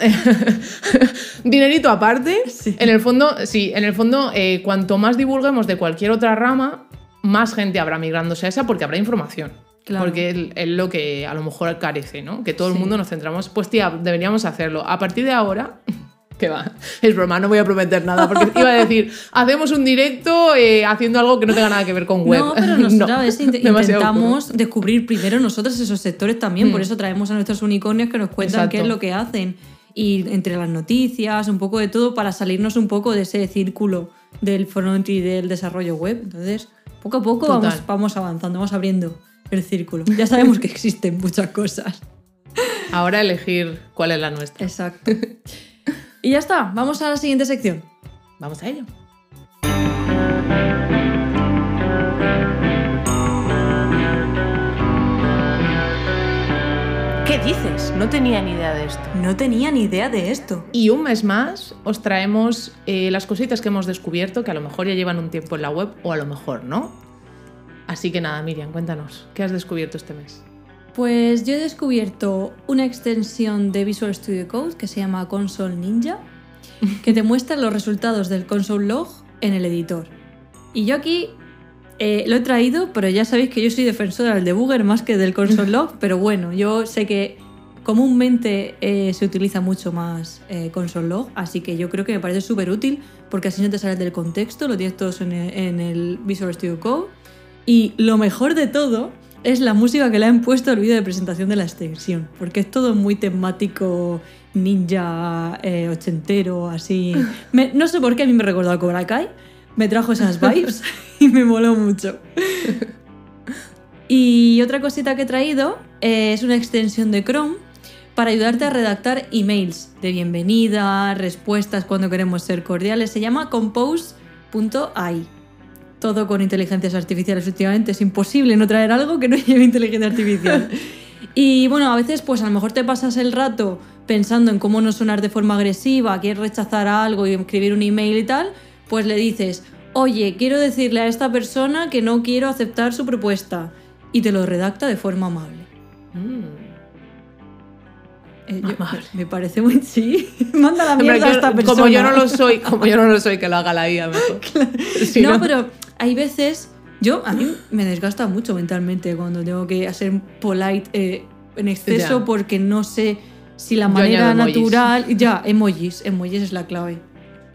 dinerito aparte, Sí. en el fondo, sí, en el fondo, eh, cuanto más divulguemos de cualquier otra rama, más gente habrá migrándose a esa porque habrá información. Claro. Porque es, lo que a lo mejor carece, ¿no? Que todo el Sí. mundo nos centramos. Pues tía, deberíamos hacerlo. A partir de ahora. Que va, es broma, no voy a prometer nada, porque iba a decir, hacemos un directo eh, haciendo algo que no tenga nada que ver con web. No, pero nosotros No, int- intentamos descubrir primero nosotros esos sectores también, Mm. por eso traemos a nuestros unicornios que nos cuentan qué es Exacto. lo que hacen. Y entre las noticias, un poco de todo, para salirnos un poco de ese círculo del front y del desarrollo web. Entonces, poco a poco Total. vamos, vamos avanzando, vamos abriendo el círculo. Ya sabemos que existen muchas cosas. Ahora elegir cuál es la nuestra. Exacto. Y ya está, vamos a la siguiente sección. Vamos a ello. ¿Qué dices? No tenía ni idea de esto. No tenía ni idea de esto. Y un mes más os traemos eh, las cositas que hemos descubierto, que a lo mejor ya llevan un tiempo en la web o a lo mejor no. Así que nada, Miriam, cuéntanos, ¿qué has descubierto este mes? Pues yo he descubierto una extensión de Visual Studio Code que se llama Console Ninja, que te muestra los resultados del console log en el editor. Y yo aquí eh, lo he traído, pero ya sabéis que yo soy defensora del debugger más que del console log, pero bueno, yo sé que comúnmente eh, se utiliza mucho más eh, console log, así que yo creo que me parece súper útil porque así no te sales del contexto, lo tienes todos en el, en el Visual Studio Code. Y lo mejor de todo es la música que le han puesto al vídeo de presentación de la extensión, porque es todo muy temático ninja eh, ochentero, así. Me- no sé por qué a mí me recordó a Cobra Kai, me trajo esas vibes y me moló mucho. Y otra cosita que he traído eh, es una extensión de Chrome para ayudarte a redactar emails de bienvenida, respuestas cuando queremos ser cordiales. Se llama compose.ai. Todo con inteligencias artificiales últimamente. Es imposible no traer algo que no lleve inteligencia artificial. Y bueno, a veces pues a lo mejor te pasas el rato pensando en cómo no sonar de forma agresiva, quieres rechazar algo y escribir un email y tal, pues le dices, oye, quiero decirle a esta persona que no quiero aceptar su propuesta. Y te lo redacta de forma amable. Eh, yo- Amable. me parece muy... Sí, manda la mierda a esta persona. como yo no lo soy, como yo no lo soy, que lo haga la IA mejor. Si no, pero hay veces. Yo, a mí me desgasta mucho mentalmente cuando tengo que hacer polite eh, en exceso Ya. porque no sé si la manera emojis. natural. Ya, emojis. Emojis es la clave.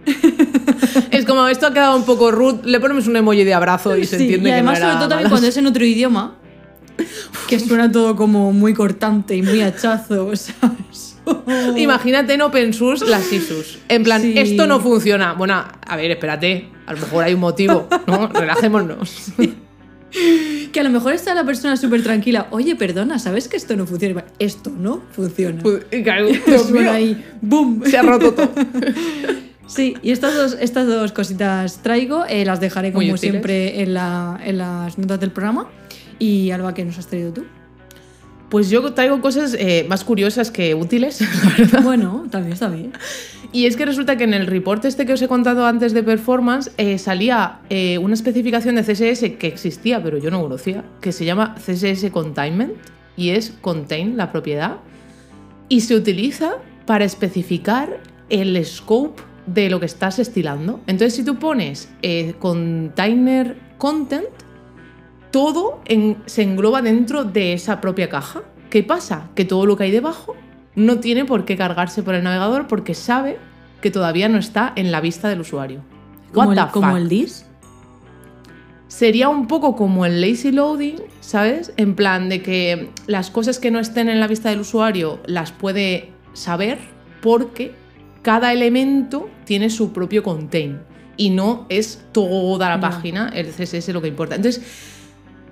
es como, esto ha quedado un poco rude, le ponemos un emoji de abrazo y se Sí, entiende y además, que no sobre todo también cuando es en otro idioma, que suena todo como muy cortante y muy hachazo, ¿sabes? Imagínate en open source las ISUs. En plan, Sí. esto no funciona. Bueno, a ver, espérate. A lo mejor hay un motivo, ¿no? Relajémonos. Que a lo mejor está la persona súper tranquila. Oye, perdona, ¿sabes que esto no funciona? Esto no funciona. Claro, ahí, ¡boom! se ha roto todo. Sí, y estas dos, estas dos cositas traigo, eh, las dejaré como siempre en, la- en las notas del programa. Y Alba, ¿qué nos has traído tú? Pues yo traigo cosas eh, más curiosas que útiles, la verdad. Bueno, también está bien. Y es que resulta que en el report este que os he contado antes de performance eh, salía eh, una especificación de CSS que existía, pero yo no conocía, que se llama CSS Containment y es contain la propiedad y se utiliza para especificar el scope de lo que estás estilando. Entonces, si tú pones eh, container content, todo en- se engloba dentro de esa propia caja. ¿Qué pasa? Que todo lo que hay debajo no tiene por qué cargarse por el navegador porque sabe que todavía no está en la vista del usuario. Como, el, como el dis. Sería un poco como el lazy loading, ¿sabes? En plan de que las cosas que no estén en la vista del usuario las puede saber porque cada elemento tiene su propio contain y no es toda la página, el CSS lo que importa. Entonces,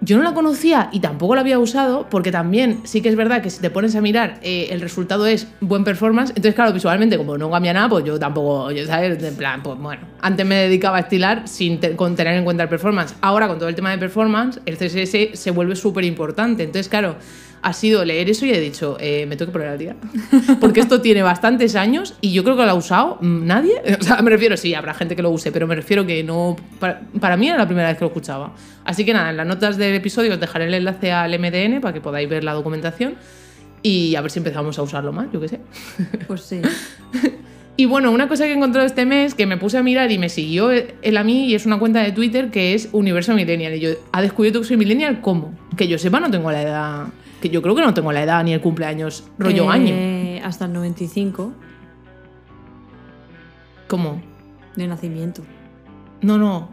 yo no la conocía y tampoco la había usado porque también sí que es verdad que si te pones a mirar eh, el resultado es buen performance, entonces claro, visualmente como no cambia nada, pues yo tampoco, ¿sabes? En plan, pues bueno, antes me dedicaba a estilar sin con tener en cuenta el performance. Ahora con todo el tema de performance, el CSS se vuelve súper importante. Entonces claro, ha sido leer eso y he dicho, eh, me tengo que poner al día. Porque esto tiene bastantes años y yo creo que lo ha usado mm, nadie. O sea, me refiero, sí, habrá gente que lo use, pero me refiero que no. Para, para mí era la primera vez que lo escuchaba. Así que nada, en las notas del episodio os dejaré el enlace al MDN para que podáis ver la documentación y a ver si empezamos a usarlo más, yo qué sé. Pues sí. Y bueno, una cosa que he encontrado este mes que me puse a mirar y me siguió él a mí y es una cuenta de Twitter que es Universo Millennial. Y yo, ¿ha descubierto que soy Millennial? ¿Cómo? Que yo sepa, no tengo la edad. Que yo creo que no tengo la edad ni el cumpleaños rollo año. Eh, Hasta el 95 ¿Cómo? de nacimiento. No, no.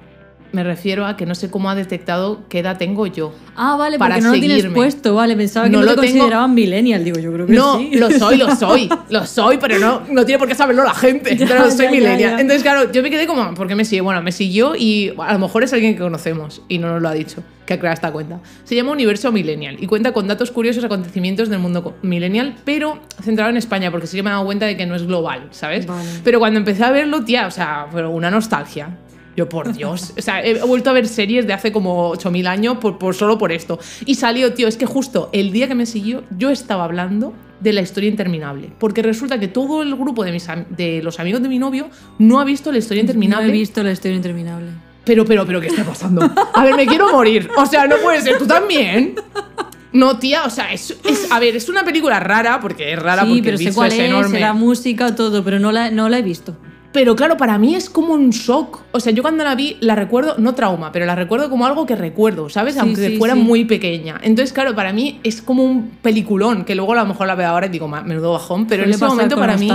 Me refiero a que no sé cómo ha detectado qué edad tengo yo. Ah, vale, Para porque no lo tienes puesto, vale. Pensaba que No no, lo te tengo- consideraban millennial. Digo, yo creo que No, sí. lo soy, lo soy, lo soy, pero no, no tiene por qué saberlo la gente. Ya, pero soy ya, millennial. ya. Entonces, claro, yo me quedé como, ¿por qué me sigue? Bueno, me siguió y a lo mejor es alguien que conocemos y no nos lo ha dicho, que ha creado esta cuenta. Se llama Universo Millennial y cuenta con datos curiosos, acontecimientos del mundo millennial, pero centrado en España, porque sí que me he dado cuenta de que no es global, ¿sabes? Vale. Pero cuando empecé a verlo, tía, o sea, fue una nostalgia. Yo, por Dios. O sea, he vuelto a ver series de hace como 8.000 años por, por- solo por esto. Y salió, tío, es que justo el día que me siguió, yo estaba hablando de la historia interminable. Porque resulta que todo el grupo de, mis, de los amigos de mi novio no ha visto la historia interminable. No he visto la historia interminable. Pero, pero, pero, ¿qué está pasando? A ver, me quiero morir. O sea, no puede ser. ¿Tú también? No, tía, o sea, es, es- a ver, es una película rara, porque es rara sí, porque pero el sé cuál es es, enorme. la música, todo, pero no la, no la he visto. Pero claro, para mí es como un shock. O sea, yo cuando la vi la recuerdo, no trauma, pero la recuerdo como algo que recuerdo, ¿sabes? Sí, Aunque sí, fuera sí. muy pequeña. Entonces, claro, para mí es como un peliculón, que luego a lo mejor la veo ahora y digo, "Ma- menudo bajón, pero en ese momento para mí,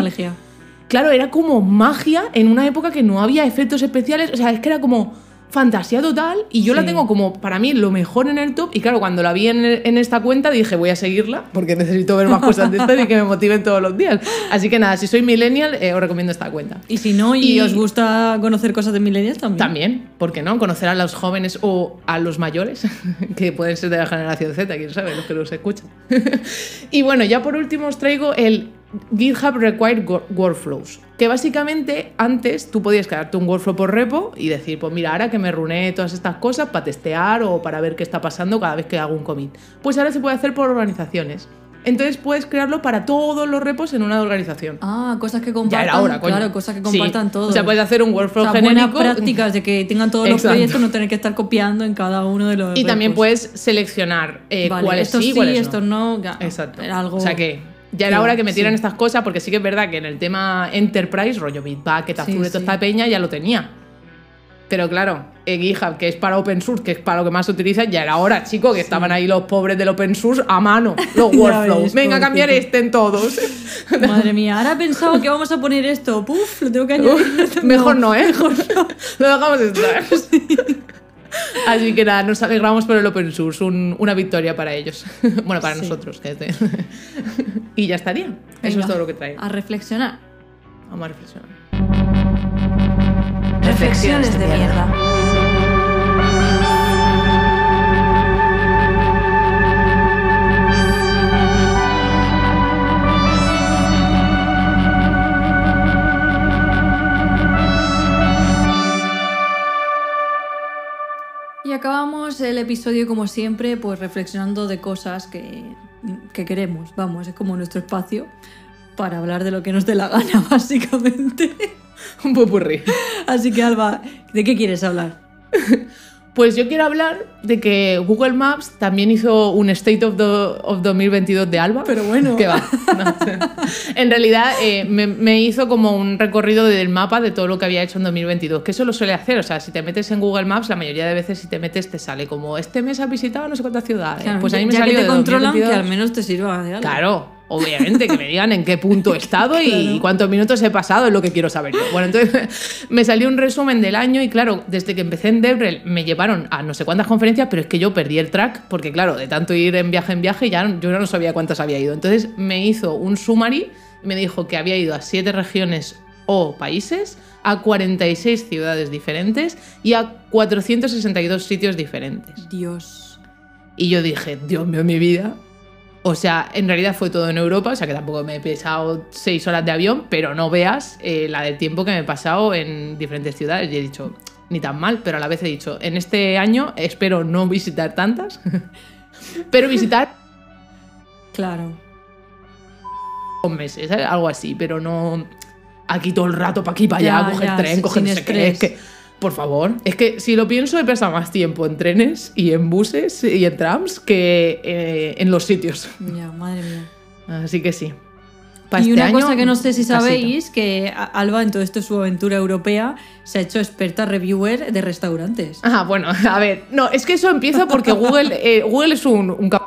claro, era como magia en una época que no había efectos especiales. O sea, es que era como fantasía total y yo la tengo como para mí lo mejor en el top y claro cuando la vi en, en esta cuenta dije voy a seguirla porque necesito ver más cosas de esto y que me motiven todos los días así que nada si soy millennial eh, os recomiendo esta cuenta Y si no, y, Y- os gusta conocer cosas de millennials también. también, ¿por qué no? Conocer a los jóvenes o a los mayores, que pueden ser de la generación Z, quién sabe, los que los escuchan. y bueno, ya por último os traigo el GitHub Required Wor- Workflows, que básicamente antes tú podías crearte un workflow por repo y decir, pues mira, ahora que me runé todas estas cosas para testear o para ver qué está pasando cada vez que hago un commit. Pues ahora se puede hacer por organizaciones. Entonces puedes crearlo para todos los repos en una organización. Ah, cosas que ya compartan. era hora, coño. Claro, cosas que Sí. compartan todos. O sea, puedes hacer un workflow O sea, buenas genérico. prácticas de que tengan todos los proyectos, no tener que estar copiando en cada uno de los Y también puedes seleccionar eh, Vale, cuáles sí, sí, cuáles no. estos no. ya, Exacto. Algo... O sea que ya era hora que metieran sí. estas cosas, porque sí que es verdad que en el tema Enterprise, rollo Bitbucket, Sí, Azure, toda sí. esta peña ya lo tenía. Pero claro, eh, GitHub, que es para open source, que es para lo que más se utiliza, ya era hora, chico, que estaban ahí los pobres del open source a mano, los workflows. Venga, a cambiar este en todos. Madre mía, ahora he pensado que vamos a poner esto. Puf, lo tengo que añadir. Mejor no, ¿eh? Mejor no. Lo dejamos estar. Así que nada, nos alegramos por el open source, un- una victoria para ellos. Bueno, para Sí. nosotros. que este- y ya estaría. Eso Venga, es todo lo que traigo. A reflexionar. Vamos a reflexionar. Reflexiones de mierda. Acabamos el episodio, como siempre, pues reflexionando de cosas que, que queremos. Vamos, es como nuestro espacio para hablar de lo que nos dé la gana, básicamente. Un popurrí. Así que, Alba, ¿de qué quieres hablar? Pues yo quiero hablar de que Google Maps también hizo un State of, the, of 2022 de Alba. Pero bueno. ¿Qué va? No. En realidad eh, me, me hizo como un recorrido del mapa de todo lo que había hecho en 2022, que eso lo suele hacer. O sea, si te metes en Google Maps, la mayoría de veces si te metes te sale como, este mes has visitado no sé cuántas ciudades. Claro, pues a mí me ya salió que te de controlan, 2022. que al menos te sirva de algo. Claro, obviamente, que me digan en qué punto he estado y Claro. cuántos minutos he pasado, es lo que quiero saber yo. Bueno, entonces me salió un resumen del año y claro, desde que empecé en Devrel me llevaron a no sé cuántas conferencias, pero es que yo perdí el track porque claro, de tanto ir en viaje en viaje ya no- yo no sabía cuántas había ido. Entonces me hizo un summary y me dijo que había ido a siete regiones o países, a 46 ciudades diferentes y a 462 sitios diferentes. Dios. Y yo dije, Dios mío, mi vida. O sea, en realidad fue todo en Europa, o sea que tampoco me he pesado seis horas de avión, pero no veas eh, la del tiempo que me he pasado en diferentes ciudades. Y he dicho, ni tan mal, pero a la vez he dicho, en este año espero no visitar tantas, pero visitar Claro. dos meses, ¿sabes? algo así, pero no aquí todo el rato para aquí, para allá, Ya, coger ya, tren, coger no sé qué. Es estrés. que, por favor, es que si lo pienso he pasado más tiempo en trenes y en buses y en trams que eh, en los sitios. Ya, madre mía. Así que sí. Pa' y este una año, cosa que no sé si casita. sabéis, que Alba en todo esto su aventura europea se ha hecho experta reviewer de restaurantes. Ah, bueno, a ver. No, es que eso empieza porque Google, eh, Google es un, un cap-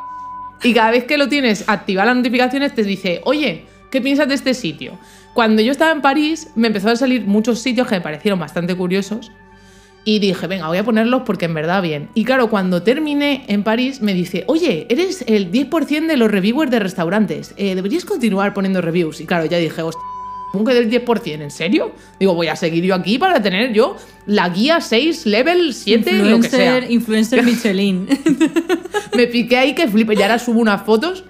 Y cada vez que lo tienes activar las notificaciones te dice, oye, ¿qué piensas de este sitio? Cuando yo estaba en París me empezó a salir muchos sitios que me parecieron bastante curiosos. Y dije, venga, voy a ponerlos porque en verdad bien. Y claro, cuando terminé en París me dice, oye, eres el 10% de los reviewers de restaurantes. eh, deberías continuar poniendo reviews. Y claro, ya dije, hostia. ¿Cómo que del 10%? ¿En serio? Digo, voy a seguir yo aquí para tener yo la guía 6, level 7, lo que sea. Influencer, influencer Michelin. Me piqué ahí que flipe. Y ahora subo unas fotos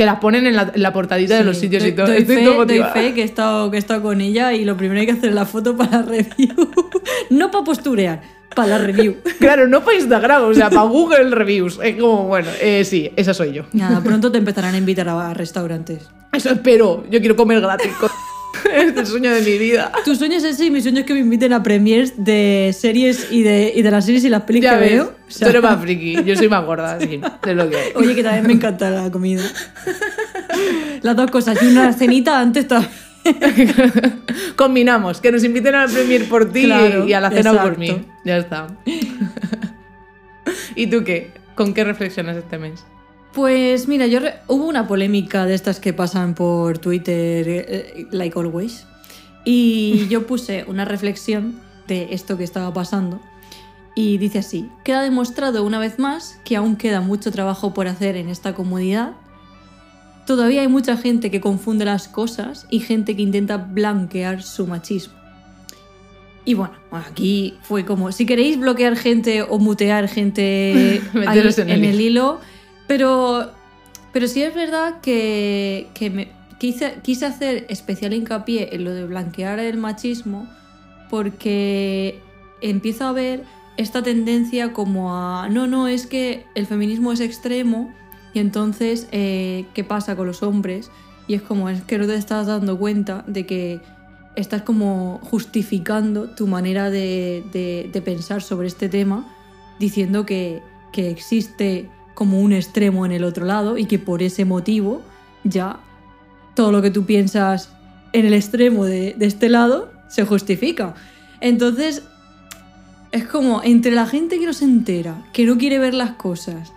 que las ponen en la, en la portadita de los sitios doy, y todo. doy Estoy fe, doy fe que he, estado, que he estado con ella y lo primero hay que hacer es la foto para review. no para posturear, para la review. Claro, no para Instagram, o sea, para Google Reviews. Es como, bueno, eh, sí, esa soy yo. Nada, pronto te empezarán a invitar a, a restaurantes. Eso espero. Yo quiero comer gratis. es el sueño de mi vida. Tu sueño es ese y mi sueño es que me inviten a premiers de series y de, y de las series y las Ya que ves, veo. O sea, tú eres más friki, yo soy más gorda, sí, es lo que. Oye, que también me encanta la comida. Las dos cosas. Y una cenita antes también. Combinamos, que nos inviten al premier por ti Claro, y a la cena por mí. Ya está. ¿Y tú qué? ¿Con qué reflexionas este mes? Pues mira, yo re- hubo una polémica de estas que pasan por Twitter, eh, eh, like always, y yo puse una reflexión de esto que estaba pasando y dice así, queda demostrado una vez más que aún queda mucho trabajo por hacer en esta comunidad. Todavía hay mucha gente que confunde las cosas y gente que intenta blanquear su machismo. Y bueno, aquí fue como, si queréis bloquear gente o mutear gente ahí en el hilo, pero, pero sí es verdad que, que me, quise, quise hacer especial hincapié en lo de blanquear el machismo porque empiezo a ver esta tendencia como a, no, no, es que el feminismo es extremo y entonces, eh, ¿qué pasa con los hombres? Y es como, es que no te estás dando cuenta de que estás como justificando tu manera de, de- de pensar sobre este tema, diciendo que, que existe como un extremo en el otro lado y que por ese motivo ya todo lo que tú piensas en el extremo de, este lado se justifica. Entonces, Es como entre la gente que no se entera, que no quiere ver las cosas,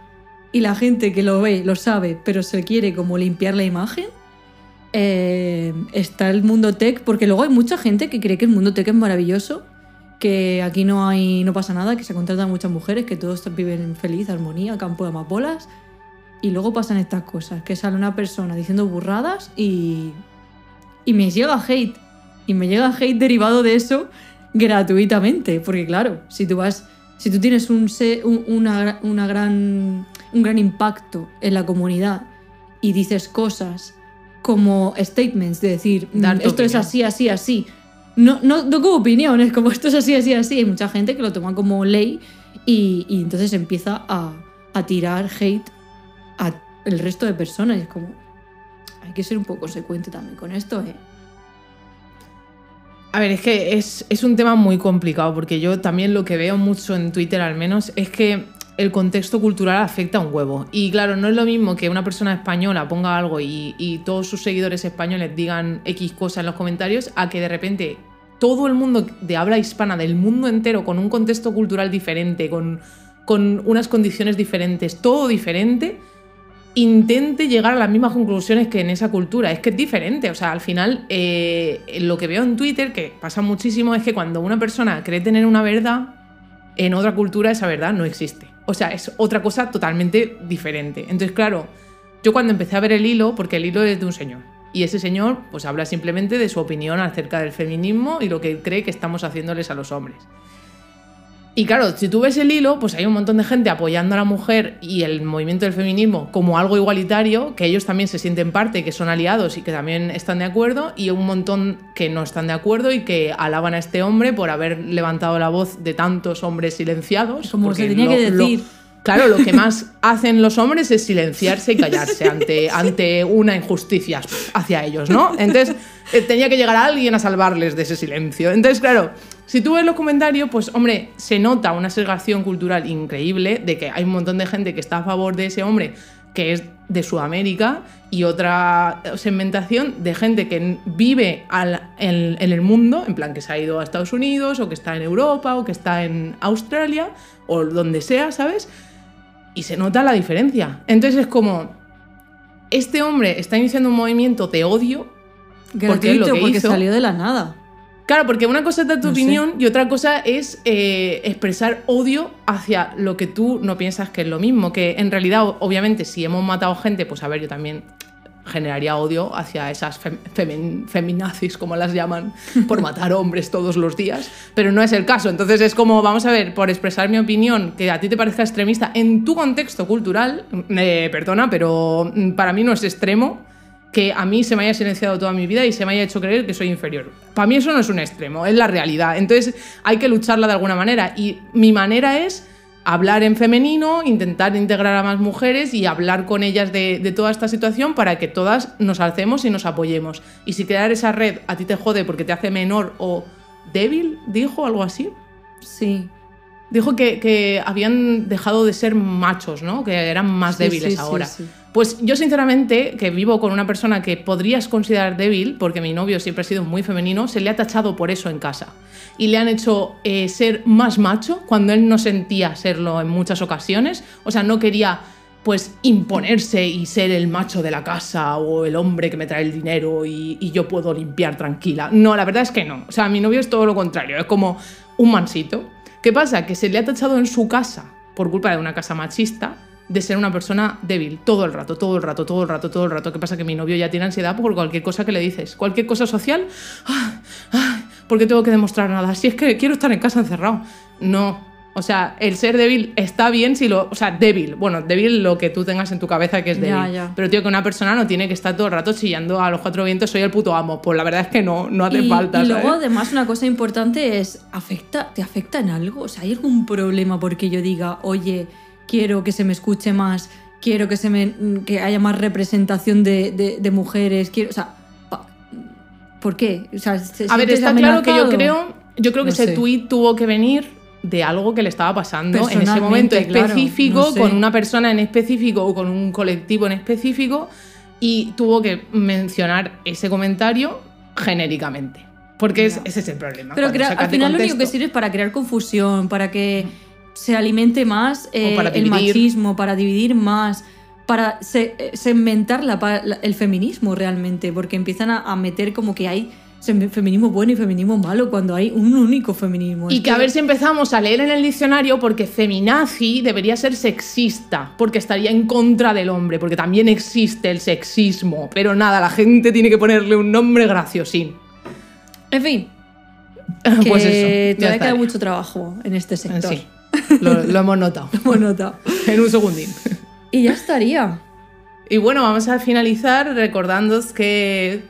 y la gente que lo ve, lo sabe, pero se quiere como limpiar la imagen, eh, está el mundo tech, porque luego hay mucha gente que cree que el mundo tech es maravilloso, que aquí no hay no pasa nada, que se contratan muchas mujeres, que todos viven en feliz, armonía, campo de amapolas, y luego pasan estas cosas, que sale una persona diciendo burradas y, y me llega hate, y me llega hate derivado de eso gratuitamente, porque claro, si tú vas, si tú tienes un, un, una, una gran, un gran impacto en la comunidad y dices cosas como statements, de decir, Dar tu esto es así, así, así. No, no, no como opiniones, como esto es así, así, así. Hay mucha gente que lo toma como ley y, y entonces empieza a, a tirar hate a el resto de personas. Y es como, hay que ser un poco consecuente también con esto, ¿eh? A ver, es que es, es un tema muy complicado porque yo también lo que veo mucho en Twitter al menos es que el contexto cultural afecta un huevo. Y claro, no es lo mismo que una persona española ponga algo y, todos sus seguidores españoles digan X cosa en los comentarios a que de repente todo el mundo de habla hispana del mundo entero con un contexto cultural diferente, con, con unas condiciones diferentes, todo diferente, intente llegar a las mismas conclusiones que en esa cultura. Es que es diferente. O sea, al final, eh, lo que veo en Twitter, que pasa muchísimo, es que cuando una persona cree tener una verdad, en otra cultura esa verdad no existe. O sea, es otra cosa totalmente diferente. Entonces, claro, yo cuando empecé a ver el hilo, porque el hilo es de un señor, y ese señor pues habla simplemente de su opinión acerca del feminismo y lo que cree que estamos haciéndoles a los hombres. Y claro, si tú ves el hilo, pues hay un montón de gente apoyando a la mujer y el movimiento del feminismo como algo igualitario, que ellos también se sienten parte, que son aliados y que también están de acuerdo, y un montón que no están de acuerdo y que alaban a este hombre por haber levantado la voz de tantos hombres silenciados. Como se tenía que lo- decir. Claro, lo que más hacen los hombres es silenciarse y callarse ante, ante una injusticia hacia ellos, ¿no? Entonces eh, tenía que llegar alguien a salvarles de ese silencio. Entonces, claro, si tú ves los comentarios, pues hombre, se nota una segregación cultural increíble de que hay un montón de gente que está a favor de ese hombre que es de Sudamérica y otra segmentación de gente que vive al- en, en el mundo, en plan que se ha ido a Estados Unidos o que está en Europa o que está en Australia o donde sea, ¿sabes? Y se nota la diferencia. Entonces es como, este hombre está iniciando un movimiento de odio. Porque es lo Gratuito, que porque hizo. salió de la nada. Claro, porque una cosa es dar tu No sé. opinión y otra cosa es eh, expresar odio hacia lo que tú no piensas que es lo mismo. Que en realidad, obviamente, si hemos matado gente, pues a ver, yo también generaría odio hacia esas fem- femin- feminazis, como las llaman, por matar hombres todos los días, pero no es el caso. Entonces es como, vamos a ver, por expresar mi opinión, que a ti te parezca extremista en tu contexto cultural, eh, perdona, pero mm, para mí no es extremo que a mí se me haya silenciado toda mi vida y se me haya hecho creer que soy inferior. Para mí eso no es un extremo, es la realidad. Entonces hay que lucharla de alguna manera y mi manera es hablar en femenino, intentar integrar a más mujeres y hablar con ellas de, de toda esta situación para que todas nos alcemos y nos apoyemos. Y si crear esa red a ti te jode porque te hace menor o débil, dijo algo así. Sí. Dijo que, que habían dejado de ser machos, ¿no? Que eran más Sí, débiles sí, sí, ahora. sí. Pues yo sinceramente, que vivo con una persona que podrías considerar débil, porque mi novio siempre ha sido muy femenino, se le ha tachado por eso en casa. Y le han hecho eh, ser más macho cuando él no sentía serlo en muchas ocasiones. O sea, no quería pues imponerse y ser el macho de la casa o el hombre que me trae el dinero y, y yo puedo limpiar tranquila. No, la verdad es que no. O sea, mi novio es todo lo contrario, es como un mansito. ¿Qué pasa? Que se le ha tachado en su casa, por culpa de una casa machista, de ser una persona débil todo el rato, todo el rato, todo el rato, todo el rato. ¿Qué pasa? Que mi novio ya tiene ansiedad por cualquier cosa que le dices. Cualquier cosa social, ¡ah! ¡ah! ¿por qué tengo que demostrar nada? Si es que quiero estar en casa encerrado. No. O sea, el ser débil está bien si lo. O sea, débil. Bueno, débil lo que tú tengas en tu cabeza que es Ya, débil. ya. Pero, tío, que una persona no tiene que estar todo el rato chillando a los cuatro vientos, soy el puto amo. Pues la verdad es que no, no hace y, falta. y luego, ¿sabes? además, una cosa importante es, ¿afecta, ¿te afecta en algo? O sea, ¿hay algún problema porque yo diga, oye, quiero que se me escuche más, quiero que, se me, que haya más representación de, de- de mujeres, quiero, o sea, ¿por qué? O sea, ¿se A ver, está claro que yo creo, yo creo que No ese sé. tuit tuvo que venir de algo que le estaba pasando en ese momento claro, específico, no sé. con una persona en específico o con un colectivo en específico, y tuvo que mencionar ese comentario genéricamente. Porque es, ese es el problema. Pero crea- al final lo único que sirve es para crear confusión, para que se alimente más eh, para el machismo, para dividir más, para se- eh, segmentar la el feminismo realmente, porque empiezan a, a meter como que hay feminismo bueno y feminismo malo cuando hay un único feminismo. Y que a ver si empezamos a leer en el diccionario porque feminazi debería ser sexista, porque estaría en contra del hombre, porque también existe el sexismo. Pero nada, la gente tiene que ponerle un nombre graciosín. En fin, que pues eso. ya todavía queda mucho trabajo en este sector. Sí, lo, lo hemos notado. Hemos notado. en un segundín. Y ya estaría. Y bueno, vamos a finalizar recordándoos que...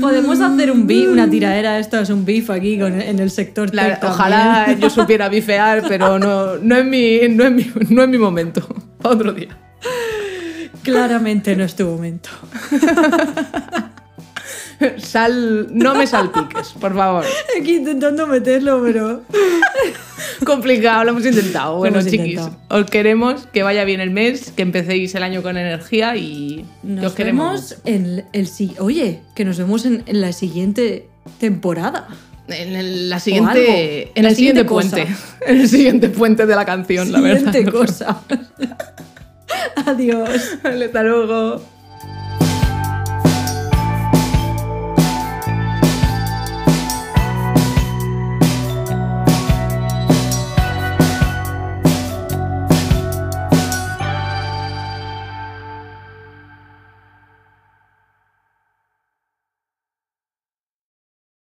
Podemos hacer un beef, una tiradera, esto es un beef aquí con, en el sector La- ojalá yo supiera bifear, pero no, no, es mi, no, es mi, no es mi momento. Otro día. Claramente no es tu momento. Sal, no me salpiques, por favor. Aquí intentando meterlo, pero... Complicado, lo hemos intentado. Bueno, hemos chiquis, intentado. os queremos que vaya bien el mes, que empecéis el año con energía y Nos os queremos. vemos en el Oye, que nos vemos en, en la siguiente temporada. En el, la siguiente, en La el siguiente, puente. En el siguiente puente de la canción, la verdad. Siguiente cosa. Adiós. Hasta luego.